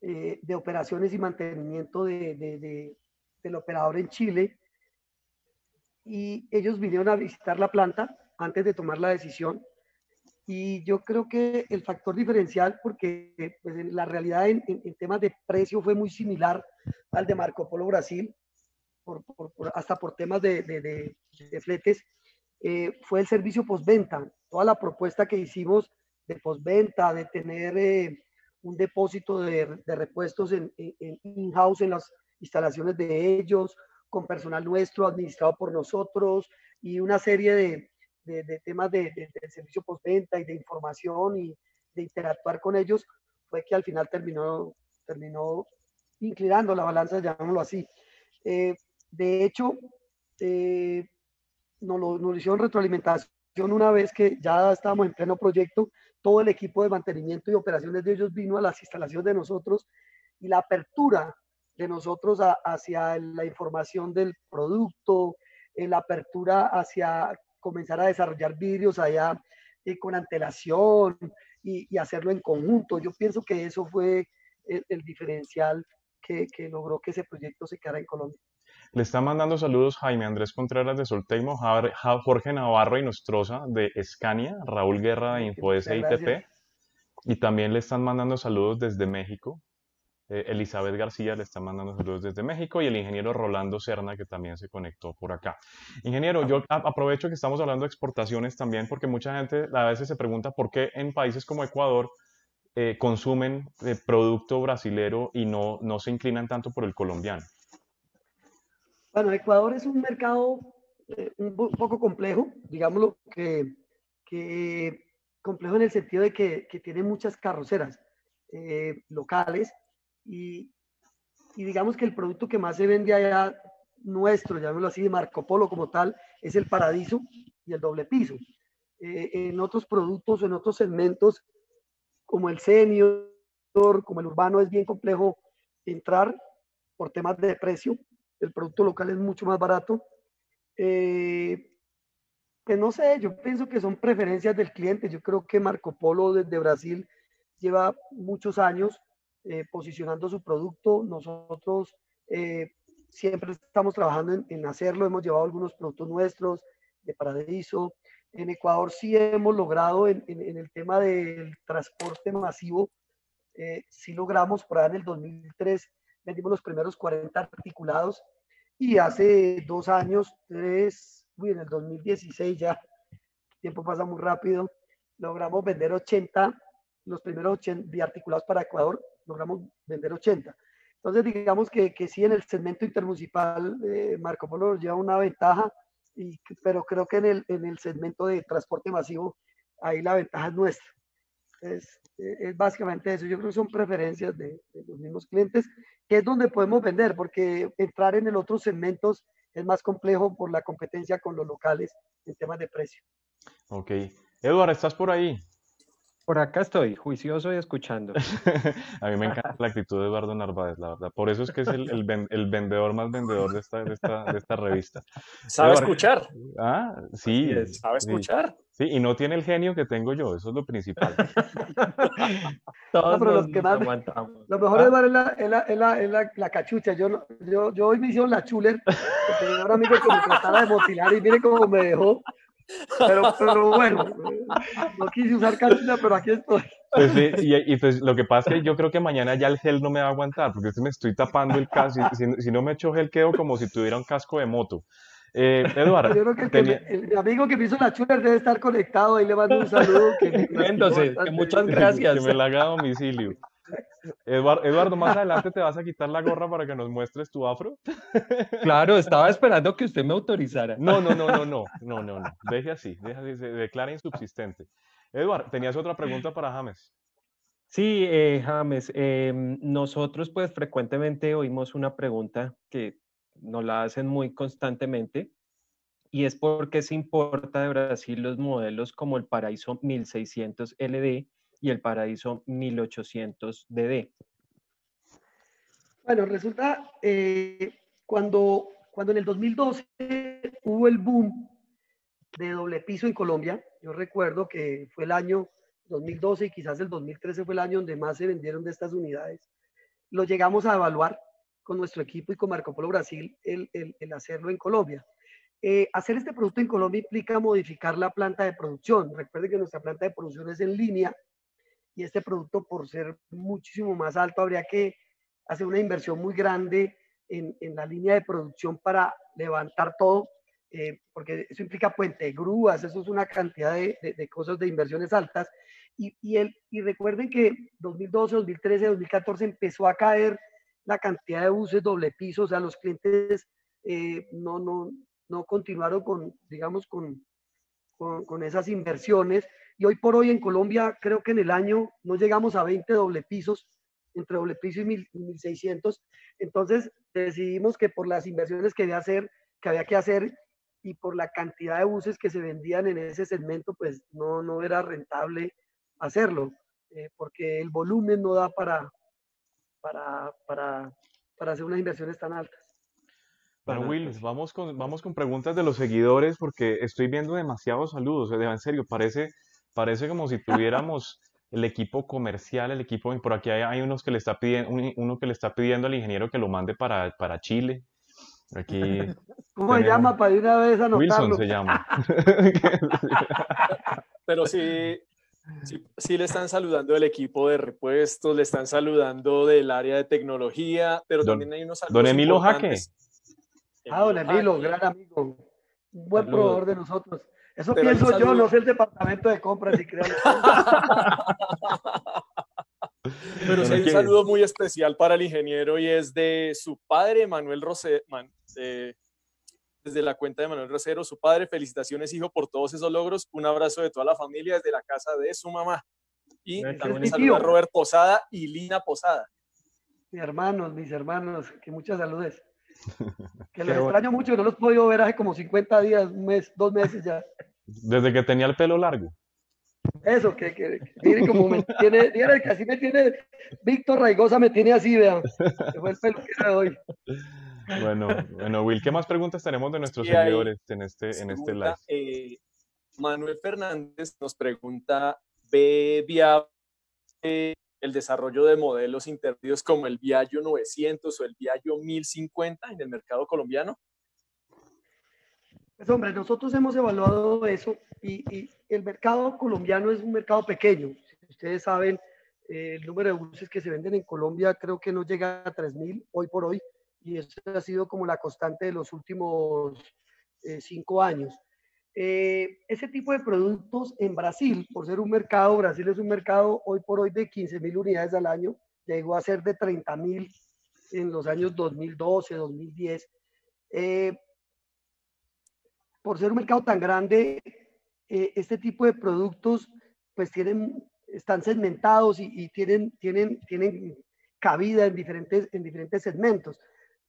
Speaker 4: eh, de operaciones y mantenimiento de, de, de, del operador en Chile. Y ellos vinieron a visitar la planta antes de tomar la decisión. Y yo creo que el factor diferencial, porque pues, en la realidad en, en, en, temas de precio fue muy similar al de Marco Polo Brasil, por, por, por, hasta por temas de, de fletes, eh, fue el servicio postventa. Toda la propuesta que hicimos de postventa, de tener eh, un depósito de, de repuestos en in-house en, las instalaciones de ellos, con personal nuestro administrado por nosotros y una serie de, de, de temas de, de, servicio postventa y de información y de interactuar con ellos, fue que al final terminó, terminó inclinando la balanza, llamémoslo así. Eh, de hecho, eh, nos lo, nos hicieron retroalimentación una vez que ya estábamos en pleno proyecto, todo el equipo de mantenimiento y operaciones de ellos vino a las instalaciones de nosotros y la apertura de nosotros a, hacia la información del producto, eh, la apertura hacia comenzar a desarrollar vídeos allá eh, con antelación y, y, hacerlo en conjunto. Yo pienso que eso fue el, el diferencial que, que logró que ese proyecto se quedara en Colombia.
Speaker 1: Le está mandando saludos Jaime Andrés Contreras de Solteimo, Jorge Navarro y Nostroza de Escania, Raúl Guerra de InfoS ITP. Y también le están mandando saludos desde México. Eh, Elizabeth García le está mandando saludos desde México y el ingeniero Rolando Serna que también se conectó por acá. Ingeniero, yo aprovecho que estamos hablando de exportaciones también porque mucha gente a veces se pregunta por qué en países como Ecuador eh, consumen eh, producto brasilero y no, no se inclinan tanto por el colombiano.
Speaker 4: Bueno, Ecuador es un mercado eh, un poco complejo, digámoslo que, que, complejo en el sentido de que, que tiene muchas carroceras eh, locales y, y, digamos que el producto que más se vende allá nuestro, llamémoslo así, de Marco Polo como tal, es el paradiso y el doble piso. Eh, en otros productos, en otros segmentos, como el senior, como el urbano, es bien complejo entrar por temas de precio el producto local es mucho más barato, eh, Pues no sé, yo pienso que son preferencias del cliente. Yo creo que Marco Polo desde Brasil lleva muchos años eh, posicionando su producto. Nosotros eh, siempre estamos trabajando en, hacerlo. Hemos llevado algunos productos nuestros de Paradiso. En Ecuador sí hemos logrado en, el tema del transporte masivo, eh, sí logramos por ahí en el 2003, vendimos los primeros 40 articulados y hace dos años, tres, uy, en el 2016 ya, el tiempo pasa muy rápido, logramos vender 80, los primeros 80 articulados para Ecuador, logramos vender 80. Entonces, digamos que, que sí, en el segmento intermunicipal, eh, Marco Polo nos lleva una ventaja, y, pero creo que en el, en el segmento de transporte masivo, ahí la ventaja es nuestra. Es, es básicamente eso. Yo creo que son preferencias de, los mismos clientes, que es donde podemos vender, porque entrar en el otro segmentos es más complejo por la competencia con los locales en temas de precio.
Speaker 1: Ok. Eduardo, ¿estás por ahí?
Speaker 5: Por acá estoy, juicioso y escuchando.
Speaker 1: a mí me encanta la actitud de Eduardo Narváez, la verdad. Por eso es que es el, el, vendedor más vendedor de esta, de esta, de esta revista.
Speaker 2: ¿Sabe escuchar?
Speaker 1: Ah, sí.
Speaker 2: ¿Sabe escuchar?
Speaker 1: Sí, y no tiene el genio que tengo yo, eso es lo principal.
Speaker 4: Todos pero los que más, lo mejor es, la, es, la, es, la, es la, la, cachucha. Yo, yo, yo hoy me hicieron la chuler, porque tenía un amigo que me trataba de motilar y mire cómo me dejó. Pero, pero bueno, no quise usar cachucha, pero aquí estoy.
Speaker 1: Pues sí, y, y, pues lo que pasa es que yo creo que mañana ya el gel no me va a aguantar, porque me estoy tapando el casco. Si, si, no me echo gel, quedo como si tuviera un casco de moto. Eh, Eduardo.
Speaker 4: Yo creo que el, amigo que me hizo la chuler debe estar conectado. Ahí le mando un saludo. Que,
Speaker 5: Entonces, muchas gracias.
Speaker 1: Que me la haga a domicilio. Eduardo, más adelante te vas a quitar la gorra para que nos muestres tu afro.
Speaker 5: Claro, estaba esperando que usted me autorizara.
Speaker 1: No, no, no, no, no, no, no, no. Deje así, deje así, se declara insubsistente. Eduardo, ¿tenías otra pregunta para James?
Speaker 5: Sí, eh, James, em, nosotros pues frecuentemente oímos una pregunta que nos la hacen muy constantemente y es porque se importa de Brasil los modelos como el Paraíso 1600 LD y el Paraíso 1800 DD.
Speaker 4: Bueno, resulta eh, cuando, cuando en el 2012 hubo el boom de doble piso en Colombia, yo recuerdo que fue el año 2012 y quizás el 2013 fue el año donde más se vendieron de estas unidades. Lo llegamos a evaluar con nuestro equipo y con Marco Polo Brasil el, el, hacerlo en Colombia. Eh, hacer este producto en Colombia implica modificar la planta de producción. Recuerden que nuestra planta de producción es en línea y este producto por ser muchísimo más alto habría que hacer una inversión muy grande en, en la línea de producción para levantar todo, eh, porque eso implica puente, grúas, eso es una cantidad de, de, cosas de inversiones altas. Y, y, el, y recuerden que 2012, 2013, 2014 empezó a caer la cantidad de buses doble piso, o sea, los clientes eh, no, no, no continuaron con, digamos, con, con, con, esas inversiones. Y hoy por hoy en Colombia, creo que en el año no llegamos a 20 doble pisos, entre doble piso y, 1600. Entonces decidimos que por las inversiones que había, hacer, que había que hacer y por la cantidad de buses que se vendían en ese segmento, pues no, no era rentable hacerlo, eh, porque el volumen no da para, para, para, para hacer unas inversiones tan altas.
Speaker 1: Bueno, Will, vamos con, vamos con preguntas de los seguidores porque estoy viendo demasiados saludos. En serio, parece, parece como si tuviéramos el equipo comercial, el equipo. Por aquí hay, unos que le está pidiendo, uno que le está pidiendo al ingeniero que lo mande para, para Chile. Aquí.
Speaker 4: ¿Cómo se llama para una vez anotarlo?
Speaker 1: Wilson se llama.
Speaker 2: Pero sí, Sí, le están saludando del equipo de repuestos, le están saludando del área de tecnología, pero también hay unos saludos
Speaker 1: Don Emilio Jaque.
Speaker 4: Ah, don Emilio, gran amigo, un buen proveedor de nosotros. Eso pienso yo, no sé el departamento de compras y
Speaker 2: Pero sí hay un saludo muy especial para el ingeniero y es de su padre, Manuel Rosé, desde la cuenta de Manuel Rosero, su padre. Felicitaciones, hijo, por todos esos logros. Un abrazo de toda la familia desde la casa de su mamá. Y también saludo a Robert Posada y Lina Posada.
Speaker 4: Mis hermanos, mis hermanos, que muchas saludes. Que los extraño mucho, no los he podido ver hace como 50 días, un mes, dos meses ya.
Speaker 1: Desde que tenía el pelo largo.
Speaker 4: Eso, que, que, que como me tiene, que así me tiene, Víctor Raigosa me tiene así, vean, que fue el pelo que de hoy.
Speaker 1: Bueno, bueno, Will, ¿qué más preguntas tenemos de nuestros seguidores en este, en este live?
Speaker 2: Eh, Manuel Fernández nos pregunta, ¿ve viable el desarrollo de modelos intermedios como el Viaggio 900 o el Viaggio 1050 en el mercado colombiano?
Speaker 4: Pues hombre, nosotros hemos evaluado eso y, el mercado colombiano es un mercado pequeño. ustedes saben, eh, el número de buses que se venden en Colombia creo que no llega a 3.000 hoy por hoy y eso ha sido como la constante de los últimos eh, cinco años. Eh, ese tipo de productos en Brasil, por ser un mercado, Brasil es un mercado hoy por hoy de 15.000 unidades al año, llegó a ser de 30.000 en los años 2012, 2010 por ser un mercado tan grande, eh, este tipo de productos pues tienen, están segmentados y, tienen, tienen, tienen cabida en diferentes, en diferentes segmentos.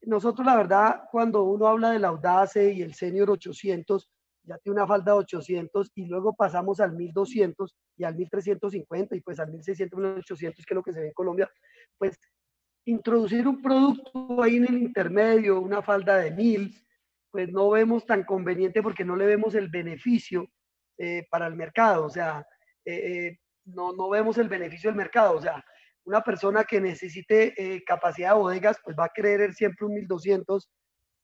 Speaker 4: Nosotros, la verdad, cuando uno habla del Audace y el Senior 800, ya tiene una falda de 800 y luego pasamos al 1200 y al 1350 y pues al 1600, 1800, que es lo que se ve en Colombia, pues introducir un producto ahí en el intermedio, una falda de 1000, pues no vemos tan conveniente porque no le vemos el beneficio eh, para el mercado, o sea, eh, eh, no, no vemos el beneficio del mercado, o sea, una persona que necesite capacidad de bodegas, pues va a querer siempre un 1200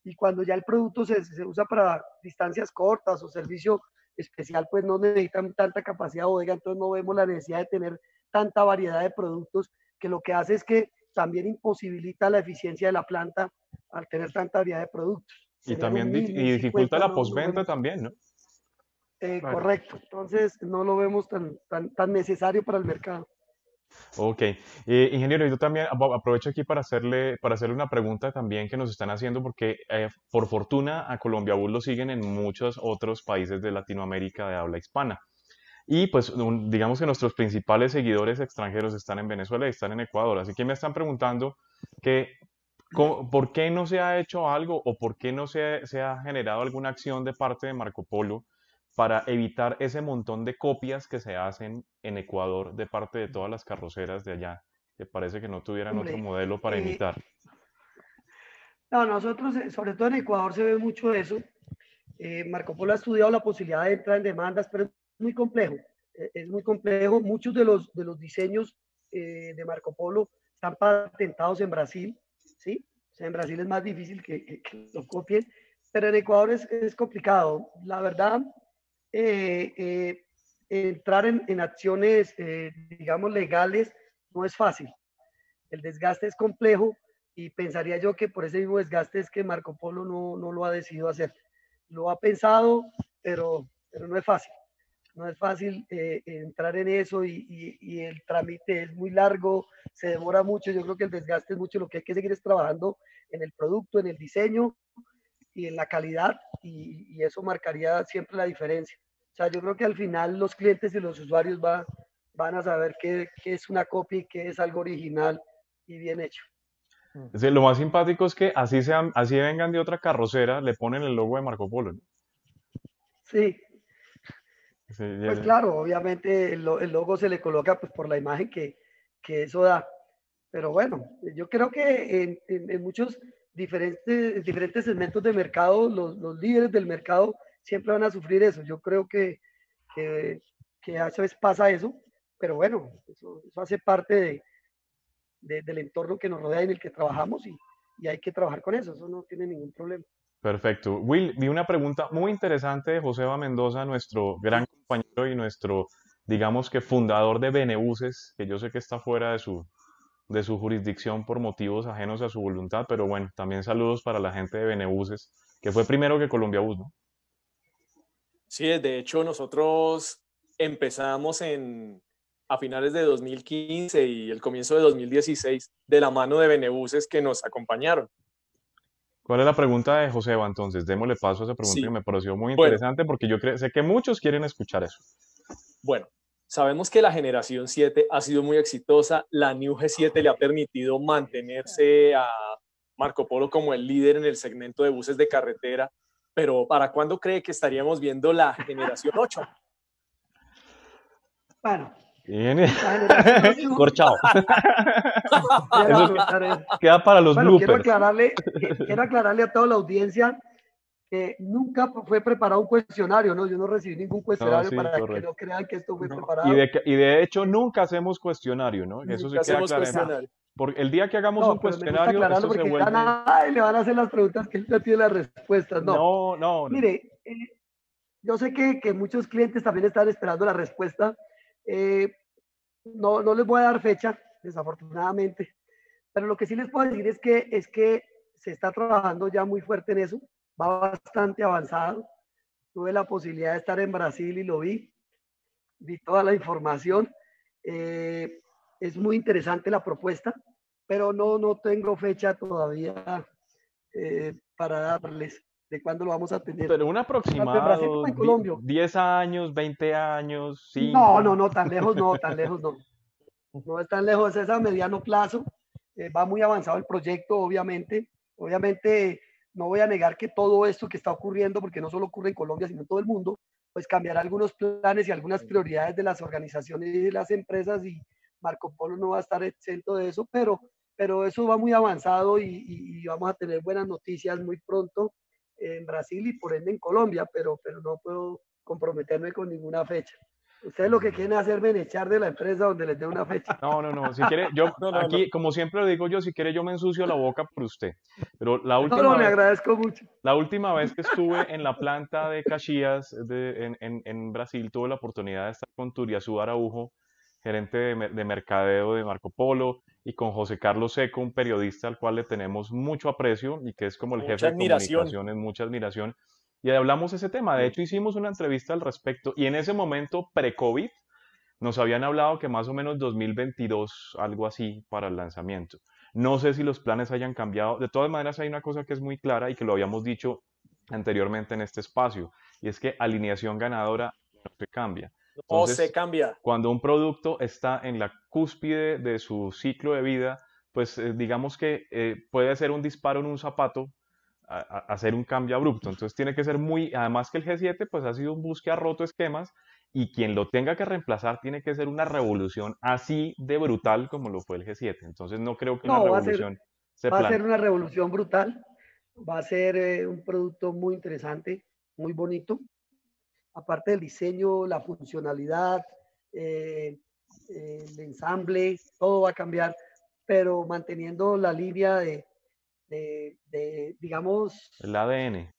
Speaker 4: y cuando ya el producto se, se, usa para distancias cortas o servicio especial, pues no necesitan tanta capacidad de bodega, entonces no vemos la necesidad de tener tanta variedad de productos que lo que hace es que también imposibilita la eficiencia de la planta al tener tanta variedad de productos.
Speaker 1: Y también y dificulta la postventa también, ¿no?
Speaker 4: Eh, correcto. Entonces, no lo vemos tan, tan, tan necesario para el mercado.
Speaker 1: Ok. Eh, ingeniero, yo también aprovecho aquí para hacerle, para hacerle una pregunta también que nos están haciendo, porque eh, por fortuna a Colombia Bus lo siguen en muchos otros países de Latinoamérica de habla hispana. Y pues digamos que nuestros principales seguidores extranjeros están en Venezuela y están en Ecuador. Así que me están preguntando que ¿Por qué no se ha hecho algo o por qué no se, ha generado alguna acción de parte de Marco Polo para evitar ese montón de copias que se hacen en Ecuador de parte de todas las carroceras de allá, que parece que no tuvieran otro modelo para eh, imitar?
Speaker 4: No, nosotros, eh, sobre todo en Ecuador, se ve mucho eso. Eh, Marco Polo ha estudiado la posibilidad de entrar en demandas, pero es muy complejo. es muy complejo. Muchos de los, de los diseños de Marco Polo están patentados en Brasil ¿sí? O sea, en Brasil es más difícil que, lo copien, pero en Ecuador es, es complicado. La verdad, eh, eh, entrar en, en acciones, eh, digamos, legales no es fácil. El desgaste es complejo y pensaría yo que por ese mismo desgaste es que Marco Polo no, no lo ha decidido hacer. Lo ha pensado, pero, pero no es fácil no es fácil eh, entrar en eso y, el trámite es muy largo, se demora mucho, yo creo que el desgaste es mucho, lo que hay que seguir es trabajando en el producto, en el diseño y en la calidad y, eso marcaría siempre la diferencia. O sea, yo creo que al final los clientes y los usuarios va, van a saber qué, es una copia y qué es algo original y bien hecho.
Speaker 1: lo más simpático es que así, sean, así vengan de otra carrocera, le ponen el logo de Marco Polo.
Speaker 4: Sí, pues claro, obviamente el, logo se le coloca pues por la imagen que, que, eso da. Pero bueno, yo creo que en, en, muchos diferentes, diferentes segmentos de mercado, los, los, líderes del mercado siempre van a sufrir eso. Yo creo que, que, que a veces pasa eso, pero bueno, eso, eso hace parte de, del entorno que nos rodea y en el que trabajamos y, y hay que trabajar con eso, eso no tiene ningún problema.
Speaker 1: Perfecto. Will, vi una pregunta muy interesante de Joseba Mendoza, nuestro gran compañero y nuestro, digamos que fundador de Benebuses, que yo sé que está fuera de su, de su jurisdicción por motivos ajenos a su voluntad, pero bueno, también saludos para la gente de Benebuses, que fue primero que Colombia Bus, ¿no?
Speaker 2: Sí, de hecho nosotros empezamos en, a finales de 2015 y el comienzo de 2016 de la mano de Benebuses que nos acompañaron.
Speaker 1: ¿Cuál es la pregunta de Joseba entonces? Démosle paso a esa pregunta que me pareció muy interesante porque yo sé que muchos quieren escuchar eso.
Speaker 2: Bueno, sabemos que la generación 7 ha sido muy exitosa, la New G7 le ha permitido mantenerse a Marco Polo como el líder en el segmento de buses de carretera, pero ¿para cuándo cree que estaríamos viendo la generación 8?
Speaker 4: Bueno,
Speaker 1: Corchado. queda para los bloopers.
Speaker 4: Quiero aclararle, quiero aclararle a toda la audiencia que nunca fue preparado un cuestionario, ¿no? Yo no recibí ningún cuestionario para que no crean que esto fue preparado.
Speaker 1: Y de, y de, hecho nunca hacemos cuestionario, ¿no? Eso sí queda claro. Porque el día que hagamos un cuestionario,
Speaker 4: esto se vuelve... Ay, le van a hacer las preguntas que él ya tiene las respuestas. No,
Speaker 1: no, no.
Speaker 4: Mire, eh, yo sé que, que, muchos clientes también están esperando la respuesta. Eh, no, no les voy a dar fecha, desafortunadamente, pero lo que sí les puedo decir es que, es que se está trabajando ya muy fuerte en eso, va bastante avanzado. Tuve la posibilidad de estar en Brasil y lo vi, vi toda la información. Eh, es muy interesante la propuesta, pero no, no tengo fecha todavía eh, para darles de cuándo lo vamos a tener.
Speaker 1: Pero un aproximado, 10 años, 20 años, 5.
Speaker 4: No, no, no, tan lejos no, tan lejos no. No es tan lejos, es a mediano plazo. Eh, va muy avanzado el proyecto, obviamente. Obviamente no voy a negar que todo esto que está ocurriendo, porque no solo ocurre en Colombia, sino en todo el mundo, pues cambiará algunos planes y algunas prioridades de las organizaciones y de las empresas y Marco Polo no va a estar exento de eso, pero, pero eso va muy avanzado y, vamos a tener buenas noticias muy pronto en Brasil y por ende en Colombia, pero, pero no puedo comprometerme con ninguna fecha. Ustedes lo que quieren es hacerme echar de la empresa donde les dé una fecha.
Speaker 1: No, no, no. Si quiere, yo aquí, como siempre lo digo yo, si quiere yo me ensucio la boca por usted. Pero la última.
Speaker 4: No, no, me agradezco mucho.
Speaker 1: La última vez que estuve en la planta de Caxias de, en, en, en, Brasil, tuve la oportunidad de estar con Turiazú Araujo, gerente de, de, mercadeo de Marco Polo, y con José Carlos Seco, un periodista al cual le tenemos mucho aprecio y que es como el jefe de comunicaciones, mucha admiración y hablamos ese tema. De hecho, hicimos una entrevista al respecto y en ese momento, pre-COVID, nos habían hablado que más o menos 2022, algo así, para el lanzamiento. No sé si los planes hayan cambiado. De todas maneras, hay una cosa que es muy clara y que lo habíamos dicho anteriormente en este espacio, y es que alineación ganadora no se cambia.
Speaker 2: O se cambia.
Speaker 1: Cuando un producto está en la cúspide de su ciclo de vida, pues eh, digamos que eh, puede ser un disparo en un zapato hacer un cambio abrupto. Entonces tiene que ser muy, además que el G7 pues ha sido un bus que ha roto esquemas y quien lo tenga que reemplazar tiene que ser una revolución así de brutal como lo fue el G7. Entonces no creo que una revolución
Speaker 4: se Va a ser una revolución brutal, va a ser eh, un producto muy interesante, muy bonito. Aparte del diseño, la funcionalidad, eh, el ensamble, todo va a cambiar, pero manteniendo la línea de, de, digamos...
Speaker 1: El ADN.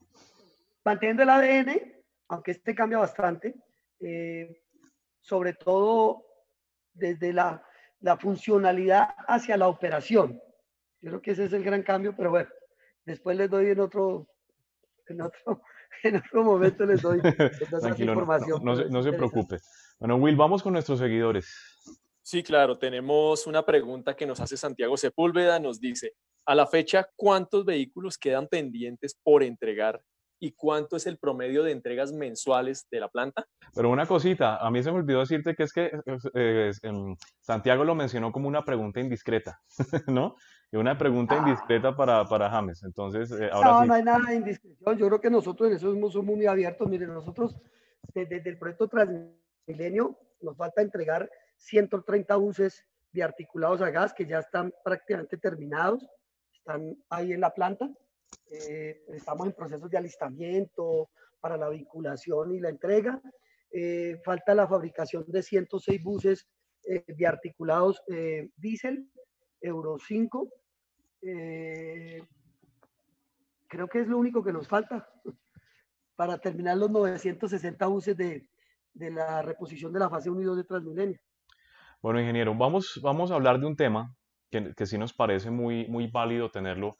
Speaker 4: Manteniendo el ADN, aunque este cambia bastante, eh, sobre todo desde la, la, funcionalidad hacia la operación. Yo creo que ese es el gran cambio, pero bueno, después les doy en otro, en otro, en otro momento les doy,
Speaker 1: información. No, no, se, preocupe. Bueno, Will, vamos con nuestros seguidores.
Speaker 2: Sí, claro, tenemos una pregunta que nos hace Santiago Sepúlveda, nos dice, a la fecha, ¿cuántos vehículos quedan pendientes por entregar y cuánto es el promedio de entregas mensuales de la planta?
Speaker 1: Pero una cosita, a mí se me olvidó decirte que es que eh, em, Santiago lo mencionó como una pregunta indiscreta, ¿no? Y una pregunta ah. indiscreta para, para James. Entonces, eh, ahora
Speaker 4: no, no hay nada de indiscreción. Yo creo que nosotros en eso somos muy abiertos. Miren, nosotros desde, el proyecto Transmilenio nos falta entregar 130 buses de articulados a gas que ya están prácticamente terminados están ahí en la planta. Eh, estamos en procesos de alistamiento para la vinculación y la entrega. Eh, falta la fabricación de 106 buses eh, de articulados diésel, Euro 5. creo que es lo único que nos falta para terminar los 960 buses de, de la reposición de la fase 1 y 2 de Transmilenio.
Speaker 1: Bueno, ingeniero, vamos, vamos a hablar de un tema que, que, sí nos parece muy, muy válido tenerlo.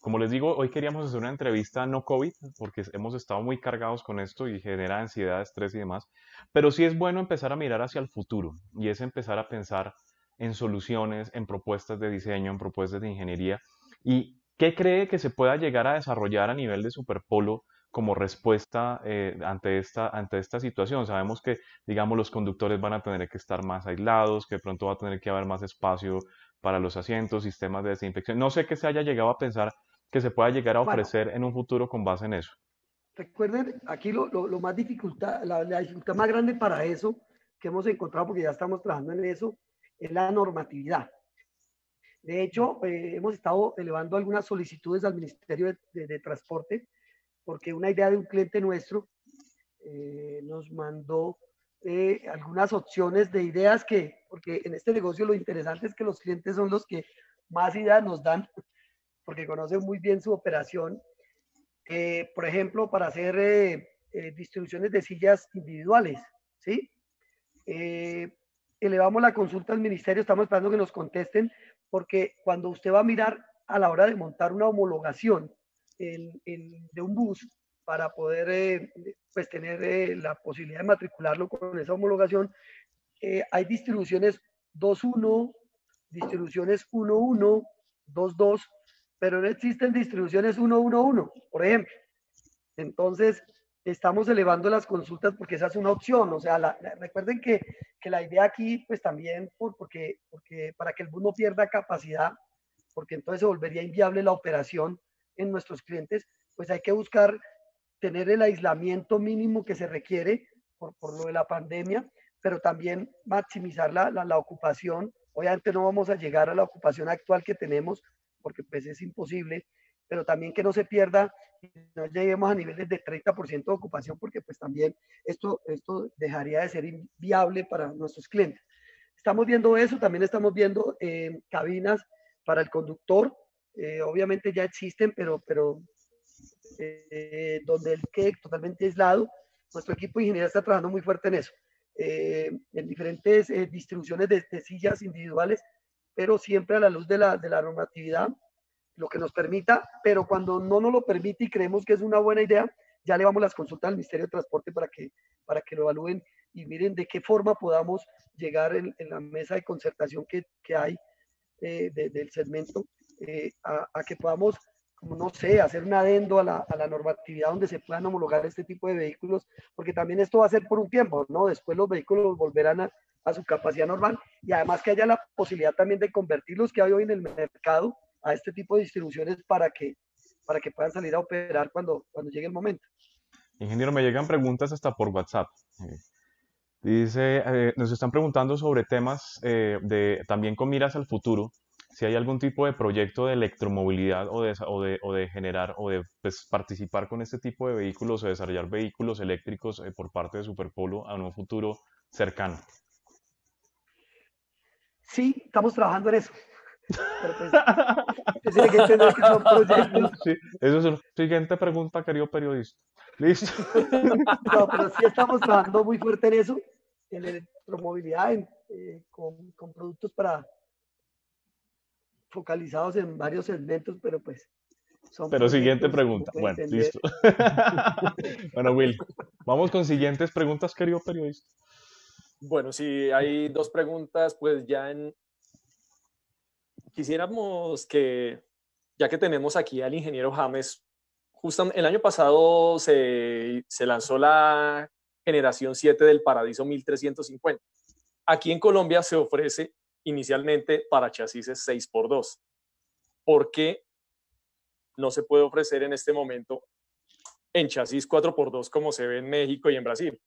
Speaker 1: como les digo, hoy queríamos hacer una entrevista no COVID, porque hemos estado muy cargados con esto y genera ansiedad, estrés y demás, pero sí es bueno empezar a mirar hacia el futuro y es empezar a pensar en soluciones, en propuestas de diseño, en propuestas de ingeniería y qué cree que se pueda llegar a desarrollar a nivel de Superpolo como respuesta eh, ante, esta, ante esta situación. Sabemos que, digamos, los conductores van a tener que estar más aislados, que pronto va a tener que haber más espacio para los asientos, sistemas de desinfección. No sé qué se haya llegado a pensar que se pueda llegar a ofrecer en un futuro con base en eso.
Speaker 4: Recuerden, aquí lo, lo, más dificultad, la, dificultad más grande para eso que hemos encontrado, porque ya estamos trabajando en eso, es la normatividad. De hecho, eh, hemos estado elevando algunas solicitudes al Ministerio de, Transporte porque una idea de un cliente nuestro eh, nos mandó eh, algunas opciones de ideas que, porque en este negocio lo interesante es que los clientes son los que más ideas nos dan, porque conocen muy bien su operación. Por ejemplo, para hacer distribuciones de sillas individuales, ¿sí? Elevamos la consulta al ministerio, estamos esperando que nos contesten, porque cuando usted va a mirar a la hora de montar una homologación de un bus, para poder eh, pues tener eh, la posibilidad de matricularlo con esa homologación. Eh, hay distribuciones 2.1, distribuciones 1.1, 2.2, pero no existen distribuciones 1.1.1, por ejemplo. Entonces, estamos elevando las consultas porque esa es una opción. O sea, recuerden que, que, la idea aquí, pues también, por, porque, porque para que el bus no pierda capacidad, porque entonces se volvería inviable la operación en nuestros clientes, pues hay que buscar tener el aislamiento mínimo que se requiere por, por lo de la pandemia, pero también maximizar la, la, ocupación. Obviamente no vamos a llegar a la ocupación actual que tenemos, porque pues es imposible, pero también que no se pierda, no lleguemos a niveles de 30% de ocupación, porque pues también esto, esto dejaría de ser inviable para nuestros clientes. Estamos viendo eso, también estamos viendo eh, cabinas para el conductor, eh, obviamente ya existen, pero, pero eh, donde el que totalmente aislado. Nuestro equipo de ingeniería está trabajando muy fuerte en eso, eh, en diferentes eh, distribuciones de, sillas individuales, pero siempre a la luz de la, de la normatividad, lo que nos permita, pero cuando no nos lo permite y creemos que es una buena idea, ya le vamos las consultas al Ministerio de Transporte para que, para que lo evalúen y miren de qué forma podamos llegar en, la mesa de concertación que, que hay del segmento a, a, que podamos como no sé, hacer un adendo a la, a la, normatividad donde se puedan homologar este tipo de vehículos, porque también esto va a ser por un tiempo, ¿no? Después los vehículos volverán a, a su capacidad normal y además que haya la posibilidad también de convertir los que hay hoy en el mercado a este tipo de distribuciones para que, para que puedan salir a operar cuando, cuando llegue el momento.
Speaker 1: Ingeniero, me llegan preguntas hasta por WhatsApp. Dice, eh, nos están preguntando sobre temas eh, de también con miras al futuro si hay algún tipo de proyecto de electromovilidad o de, o de, o de generar o de pues, participar con este tipo de vehículos o desarrollar vehículos eléctricos eh, por parte de Superpolo a un futuro cercano.
Speaker 4: Sí, estamos trabajando en eso. Pero pues, que que son proyectos.
Speaker 1: Sí, eso es la siguiente pregunta, querido periodista. Listo.
Speaker 4: No, pero sí estamos trabajando muy fuerte en eso, en electromovilidad, en, eh, con, con productos para focalizados en varios segmentos, pero pues...
Speaker 1: Son pero siguiente pregunta. Bueno, listo. bueno, Will, vamos con siguientes preguntas, querido periodista.
Speaker 2: Bueno, si hay dos preguntas, pues ya en... Quisiéramos que, ya que tenemos aquí al ingeniero James, justo el año pasado se, se lanzó la generación 7 del Paradiso 1350. Aquí en Colombia se ofrece inicialmente para chasis 6x2. ¿Por qué no se puede ofrecer en este momento en chasis 4x2 como se ve en México y en Brasil?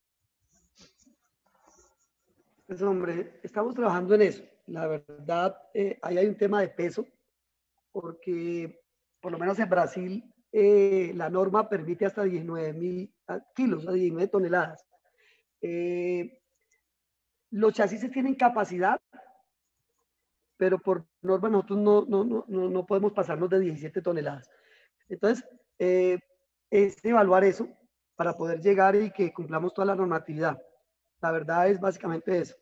Speaker 4: Pues hombre, estamos trabajando en eso. La verdad, eh, ahí hay un tema de peso, porque por lo menos en Brasil eh, la norma permite hasta 19 mil ah, kilos, a 19 toneladas. Eh, los chasis tienen capacidad pero por norma nosotros no, no, no, no podemos pasarnos de 17 toneladas. Entonces, eh, es evaluar eso para poder llegar y que cumplamos toda la normatividad. La verdad es básicamente eso.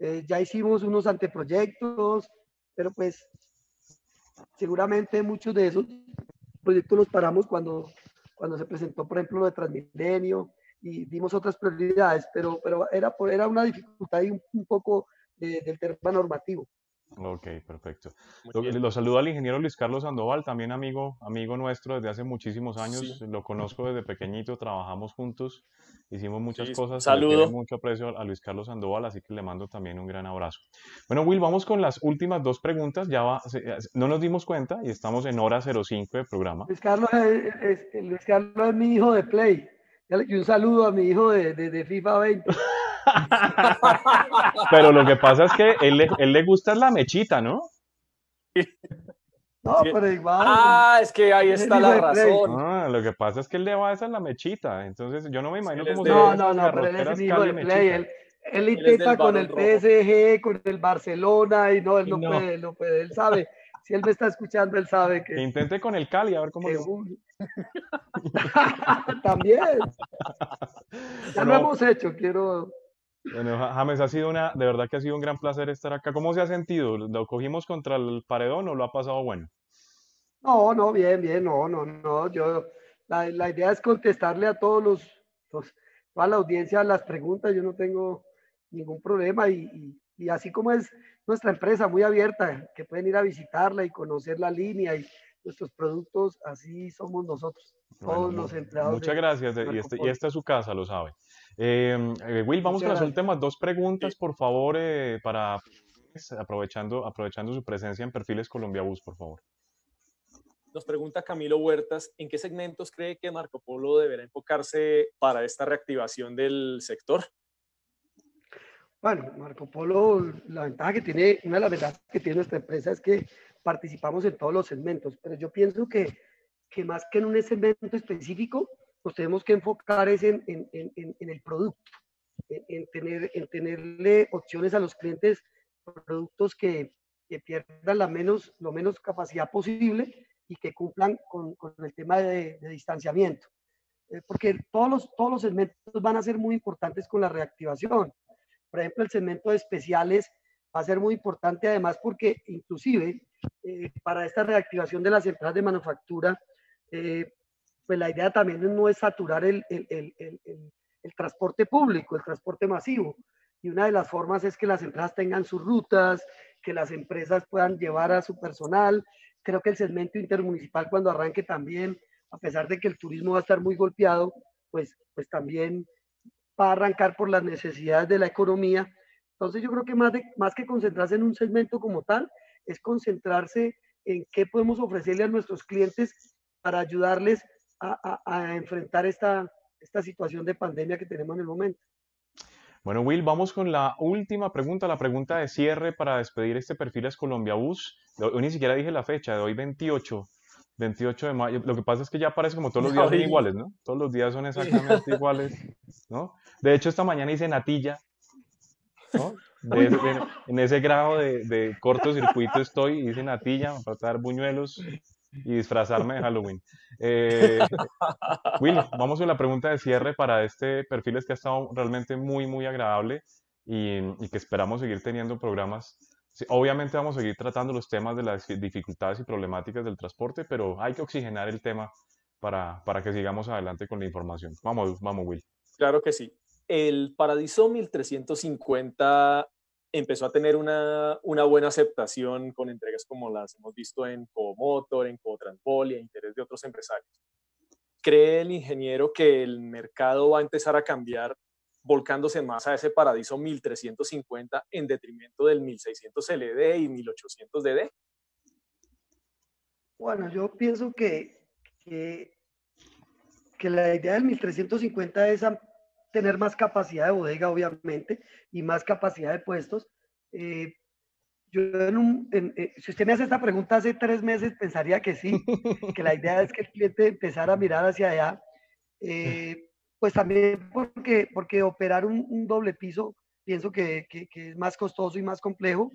Speaker 4: Eh, ya hicimos unos anteproyectos, pero pues seguramente muchos de esos proyectos los paramos cuando, cuando se presentó, por ejemplo, lo de Transmilenio y dimos otras prioridades, pero, pero era, era una dificultad y un, poco del tema normativo.
Speaker 1: Ok, perfecto. Lo, saludo al ingeniero Luis Carlos Sandoval, también amigo, amigo nuestro desde hace muchísimos años. Lo conozco desde pequeñito, trabajamos juntos, hicimos muchas cosas.
Speaker 2: Saludo.
Speaker 1: Mucho aprecio a Luis Carlos Sandoval, así que le mando también un gran abrazo. Bueno, Will, vamos con las últimas dos preguntas. Ya va, no nos dimos cuenta y estamos en hora 05 del programa.
Speaker 4: Luis Carlos es, Luis Carlos es mi hijo de Play. Y un saludo a mi hijo de, de, de FIFA 20.
Speaker 1: Pero lo que pasa es que él, él le gusta la mechita, ¿no?
Speaker 4: No, pero igual.
Speaker 2: Ah, es que ahí está la razón.
Speaker 1: Ah, lo que pasa es que él le va a esa en la mechita. Entonces, yo no me imagino cómo
Speaker 4: No, no, no, pero él es hijo de Play. Él, él intenta con el PSG, con el Barcelona, y no, él no, puede, no puede. Él sabe. Si él me está escuchando, él sabe que.
Speaker 1: que intente con el Cali, a ver cómo.
Speaker 4: También. Ya lo hemos hecho, quiero.
Speaker 1: Bueno, James, ha sido una, de verdad que ha sido un gran placer estar acá. ¿Cómo se ha sentido? ¿Lo cogimos contra el paredón o lo ha pasado bueno?
Speaker 4: No, no, bien, bien, no, no, no. Yo, la, la idea es contestarle a todos los, los, toda la audiencia las preguntas. Yo no tengo ningún problema y, y, y, así como es nuestra empresa muy abierta, que pueden ir a visitarla y conocer la línea y nuestros productos, así somos nosotros, todos los empleados.
Speaker 1: Muchas gracias y, este, y esta es su casa, lo sabe. Em, eh, Will, vamos con las últimas dos preguntas, por favor, eh, para pues, aprovechando, aprovechando su presencia en Perfiles Colombia Bus, por favor.
Speaker 2: Nos pregunta Camilo Huertas, ¿en qué segmentos cree que Marco Polo deberá enfocarse para esta reactivación del sector?
Speaker 4: Bueno, Marco Polo, la ventaja que tiene, una de las ventajas que tiene nuestra empresa es que participamos en todos los segmentos, pero yo pienso que, que más que en un segmento específico, nos tenemos que enfocar es en, en, en, en el producto, en, tener, en tenerle opciones a los clientes, productos que, que pierdan la menos, lo menos capacidad posible y que cumplan con, con el tema de, de distanciamiento. Eh, porque todos los, todos los segmentos van a ser muy importantes con la reactivación. Por ejemplo, el segmento de especiales va a ser muy importante además porque inclusive eh, para esta reactivación de las empresas de manufactura, eh, pues la idea también no es saturar el, el, el, el, transporte público, el transporte masivo. Y una de las formas es que las empresas tengan sus rutas, que las empresas puedan llevar a su personal. Creo que el segmento intermunicipal cuando arranque también, a pesar de que el turismo va a estar muy golpeado, pues, pues también va a arrancar por las necesidades de la economía. Entonces yo creo que más, de, más que concentrarse en un segmento como tal, es concentrarse en qué podemos ofrecerle a nuestros clientes para ayudarles a, a, enfrentar esta, esta situación de pandemia que tenemos en el momento.
Speaker 1: Bueno, Will, vamos con la última pregunta, la pregunta de cierre para despedir este Perfiles Colombia Bus. Hoy ni siquiera dije la fecha, de hoy 28, 28 de mayo. Lo que pasa es que ya parece como todos los días son iguales, ¿no? Todos los días son exactamente iguales, ¿no? De hecho, esta mañana hice natilla, ¿no? De, de, en ese grado de, de cortocircuito estoy, hice natilla para dar buñuelos, y disfrazarme de Halloween. Eh, Will, vamos a la pregunta de cierre para este perfil es que ha estado realmente muy, muy agradable y, y que esperamos seguir teniendo programas. Sí, obviamente vamos a seguir tratando los temas de las dificultades y problemáticas del transporte, pero hay que oxigenar el tema para, para que sigamos adelante con la información. Vamos, vamos, Will.
Speaker 2: Claro que sí. El Paradiso 1350 empezó a tener una, una, buena aceptación con entregas como las hemos visto en Comotor, en Cotransbol y a interés de otros empresarios. ¿Cree el ingeniero que el mercado va a empezar a cambiar volcándose más a ese paradiso 1350 en detrimento del 1600 LD y 1800 DD?
Speaker 4: Bueno, yo pienso que, que, que la idea del 1350 es tener más capacidad de bodega, obviamente, y más capacidad de puestos. Eh, yo en un, en, eh, si usted me hace esta pregunta hace tres meses, pensaría que sí, que la idea es que el cliente empezara a mirar hacia allá. Eh, pues también porque, porque operar un, doble piso pienso que, que, que, es más costoso y más complejo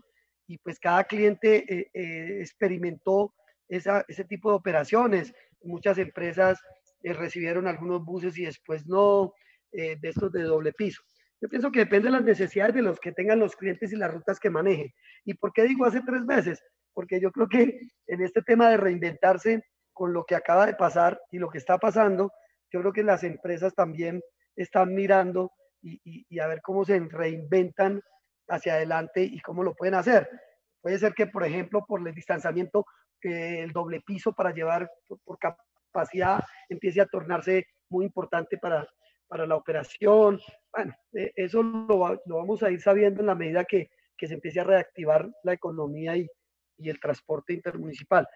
Speaker 4: y pues cada cliente eh, eh, experimentó esa, ese tipo de operaciones. Muchas empresas recibieron algunos buses y después no, eh, de estos de doble piso. Yo pienso que depende de las necesidades de los que tengan los clientes y las rutas que manejen. ¿Y por qué digo hace tres meses? Porque yo creo que en este tema de reinventarse con lo que acaba de pasar y lo que está pasando, yo creo que las empresas también están mirando y, y, a ver cómo se reinventan hacia adelante y cómo lo pueden hacer. Puede ser que, por ejemplo, por el distanciamiento, eh, el doble piso para llevar por capacidad empiece a tornarse muy importante para, para la operación. Bueno, eh, eso lo, lo, vamos a ir sabiendo en la medida que, se empiece a reactivar la economía y, el transporte intermunicipal.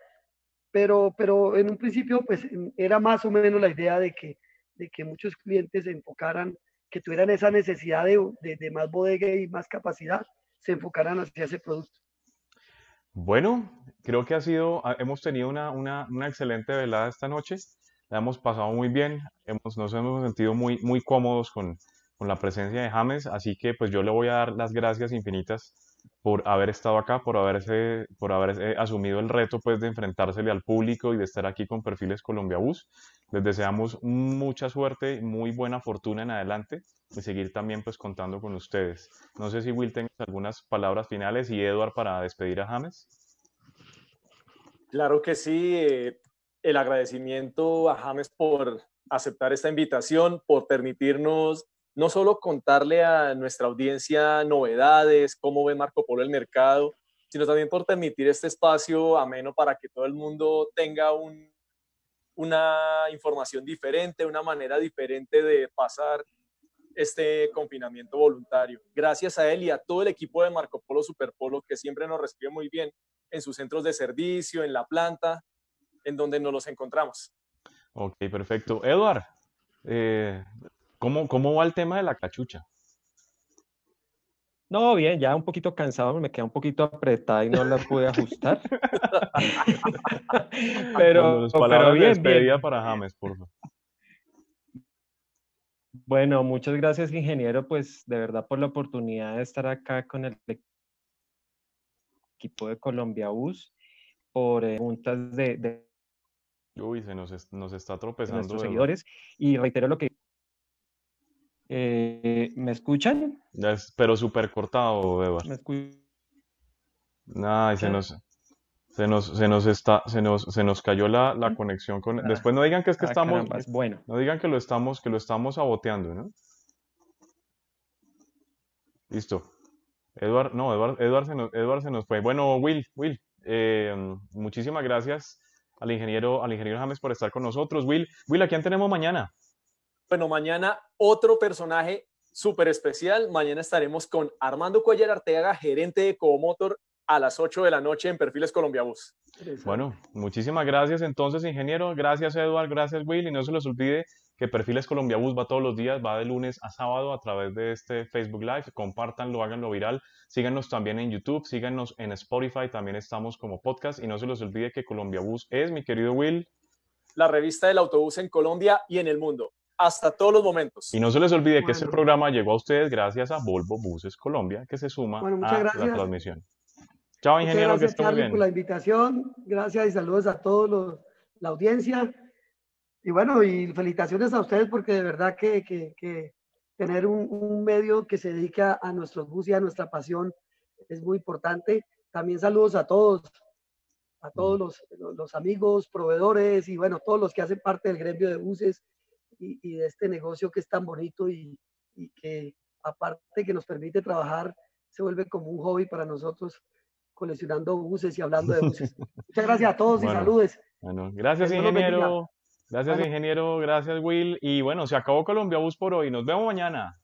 Speaker 4: Pero, pero en un principio, pues era más o menos la idea de que, de que muchos clientes se enfocaran, que tuvieran esa necesidad de, de, más bodega y más capacidad, se enfocaran hacia ese producto.
Speaker 1: Bueno, creo que ha sido, hemos tenido una, una excelente velada esta noche. La hemos pasado muy bien, hemos, nos hemos sentido muy, muy cómodos con, con la presencia de James, así que pues yo le voy a dar las gracias infinitas por haber estado acá, por haberse, por haber asumido el reto pues de enfrentársele al público y de estar aquí con Perfiles Colombia Bus. Les deseamos mucha suerte, muy buena fortuna en adelante y seguir también pues contando con ustedes. No sé si Will tenga algunas palabras finales y Edward para despedir a James.
Speaker 2: Claro que sí, eh, el agradecimiento a James por aceptar esta invitación, por permitirnos no solo contarle a nuestra audiencia novedades, cómo ve Marco Polo el mercado, sino también por permitir este espacio ameno para que todo el mundo tenga una información diferente, una manera diferente de pasar este confinamiento voluntario. Gracias a él y a todo el equipo de Marco Polo Superpolo que siempre nos recibe muy bien en sus centros de servicio, en la planta, en donde nos los encontramos.
Speaker 1: Ok, perfecto. Eduard, eh, ¿cómo, ¿cómo va el tema de la cachucha?
Speaker 5: No, bien, ya un poquito cansado, me queda un poquito apretada y no la pude ajustar.
Speaker 1: pero, pero bien, bien. para James, por favor.
Speaker 5: Bueno, muchas gracias, ingeniero, pues de verdad por la oportunidad de estar acá con el equipo de Colombia Bus, por eh, preguntas de,
Speaker 1: Uy, se nos, está tropezando.
Speaker 5: Nuestros seguidores. Y reitero lo que... Eh, ¿Me escuchan?
Speaker 1: pero súper cortado, Eva. ¿Me escuchan? Se nos, se nos, se nos está, se nos, se nos cayó la, la conexión con. Ah. Después no digan que es que ah, estamos. bueno. No digan que lo estamos, que lo estamos saboteando, ¿no? Listo. Eduard, no, Eduard, Eduard, se nos, Eduard se nos fue. Bueno, Will, Will, eh, muchísimas gracias al ingeniero, al ingeniero James por estar con nosotros. Will, Will, ¿a quién tenemos mañana?
Speaker 2: Bueno, mañana otro personaje súper especial. Mañana estaremos con Armando Cuellar Arteaga, gerente de Comotor a las 8 de la noche en Perfiles Colombia Bus.
Speaker 1: Bueno, muchísimas gracias entonces, ingeniero. Gracias, Eduard. Gracias, Will. Y no se les olvide que Perfiles Colombia Bus va todos los días, va de lunes a sábado a través de este Facebook Live. Compártanlo, háganlo viral. Síganos también en YouTube, síganos en Spotify. También estamos como podcast. Y no se les olvide que Colombia Bus es, mi querido Will,
Speaker 2: la revista del autobús en Colombia y en el mundo hasta todos los momentos.
Speaker 1: Y no se les olvide que este programa llegó a ustedes gracias a Volvo Buses Colombia, que se suma a la transmisión. Chao, ingeniero,
Speaker 4: gracias, que Charlie, por la invitación. Gracias y saludos a todos la audiencia. Y bueno, y felicitaciones a ustedes porque de verdad que, que, tener un, medio que se dedica a nuestros bus y a nuestra pasión es muy importante. También saludos a todos, a todos los, los, amigos, proveedores y bueno, todos los que hacen parte del gremio de buses y, y de este negocio que es tan bonito y, y que aparte que nos permite trabajar, se vuelve como un hobby para nosotros coleccionando buses y hablando de buses. Muchas gracias a todos y saludos.
Speaker 1: Bueno, gracias, ingeniero. Gracias, ingeniero. Gracias, Will. Y bueno, se acabó Colombia Bus por hoy. Nos vemos mañana.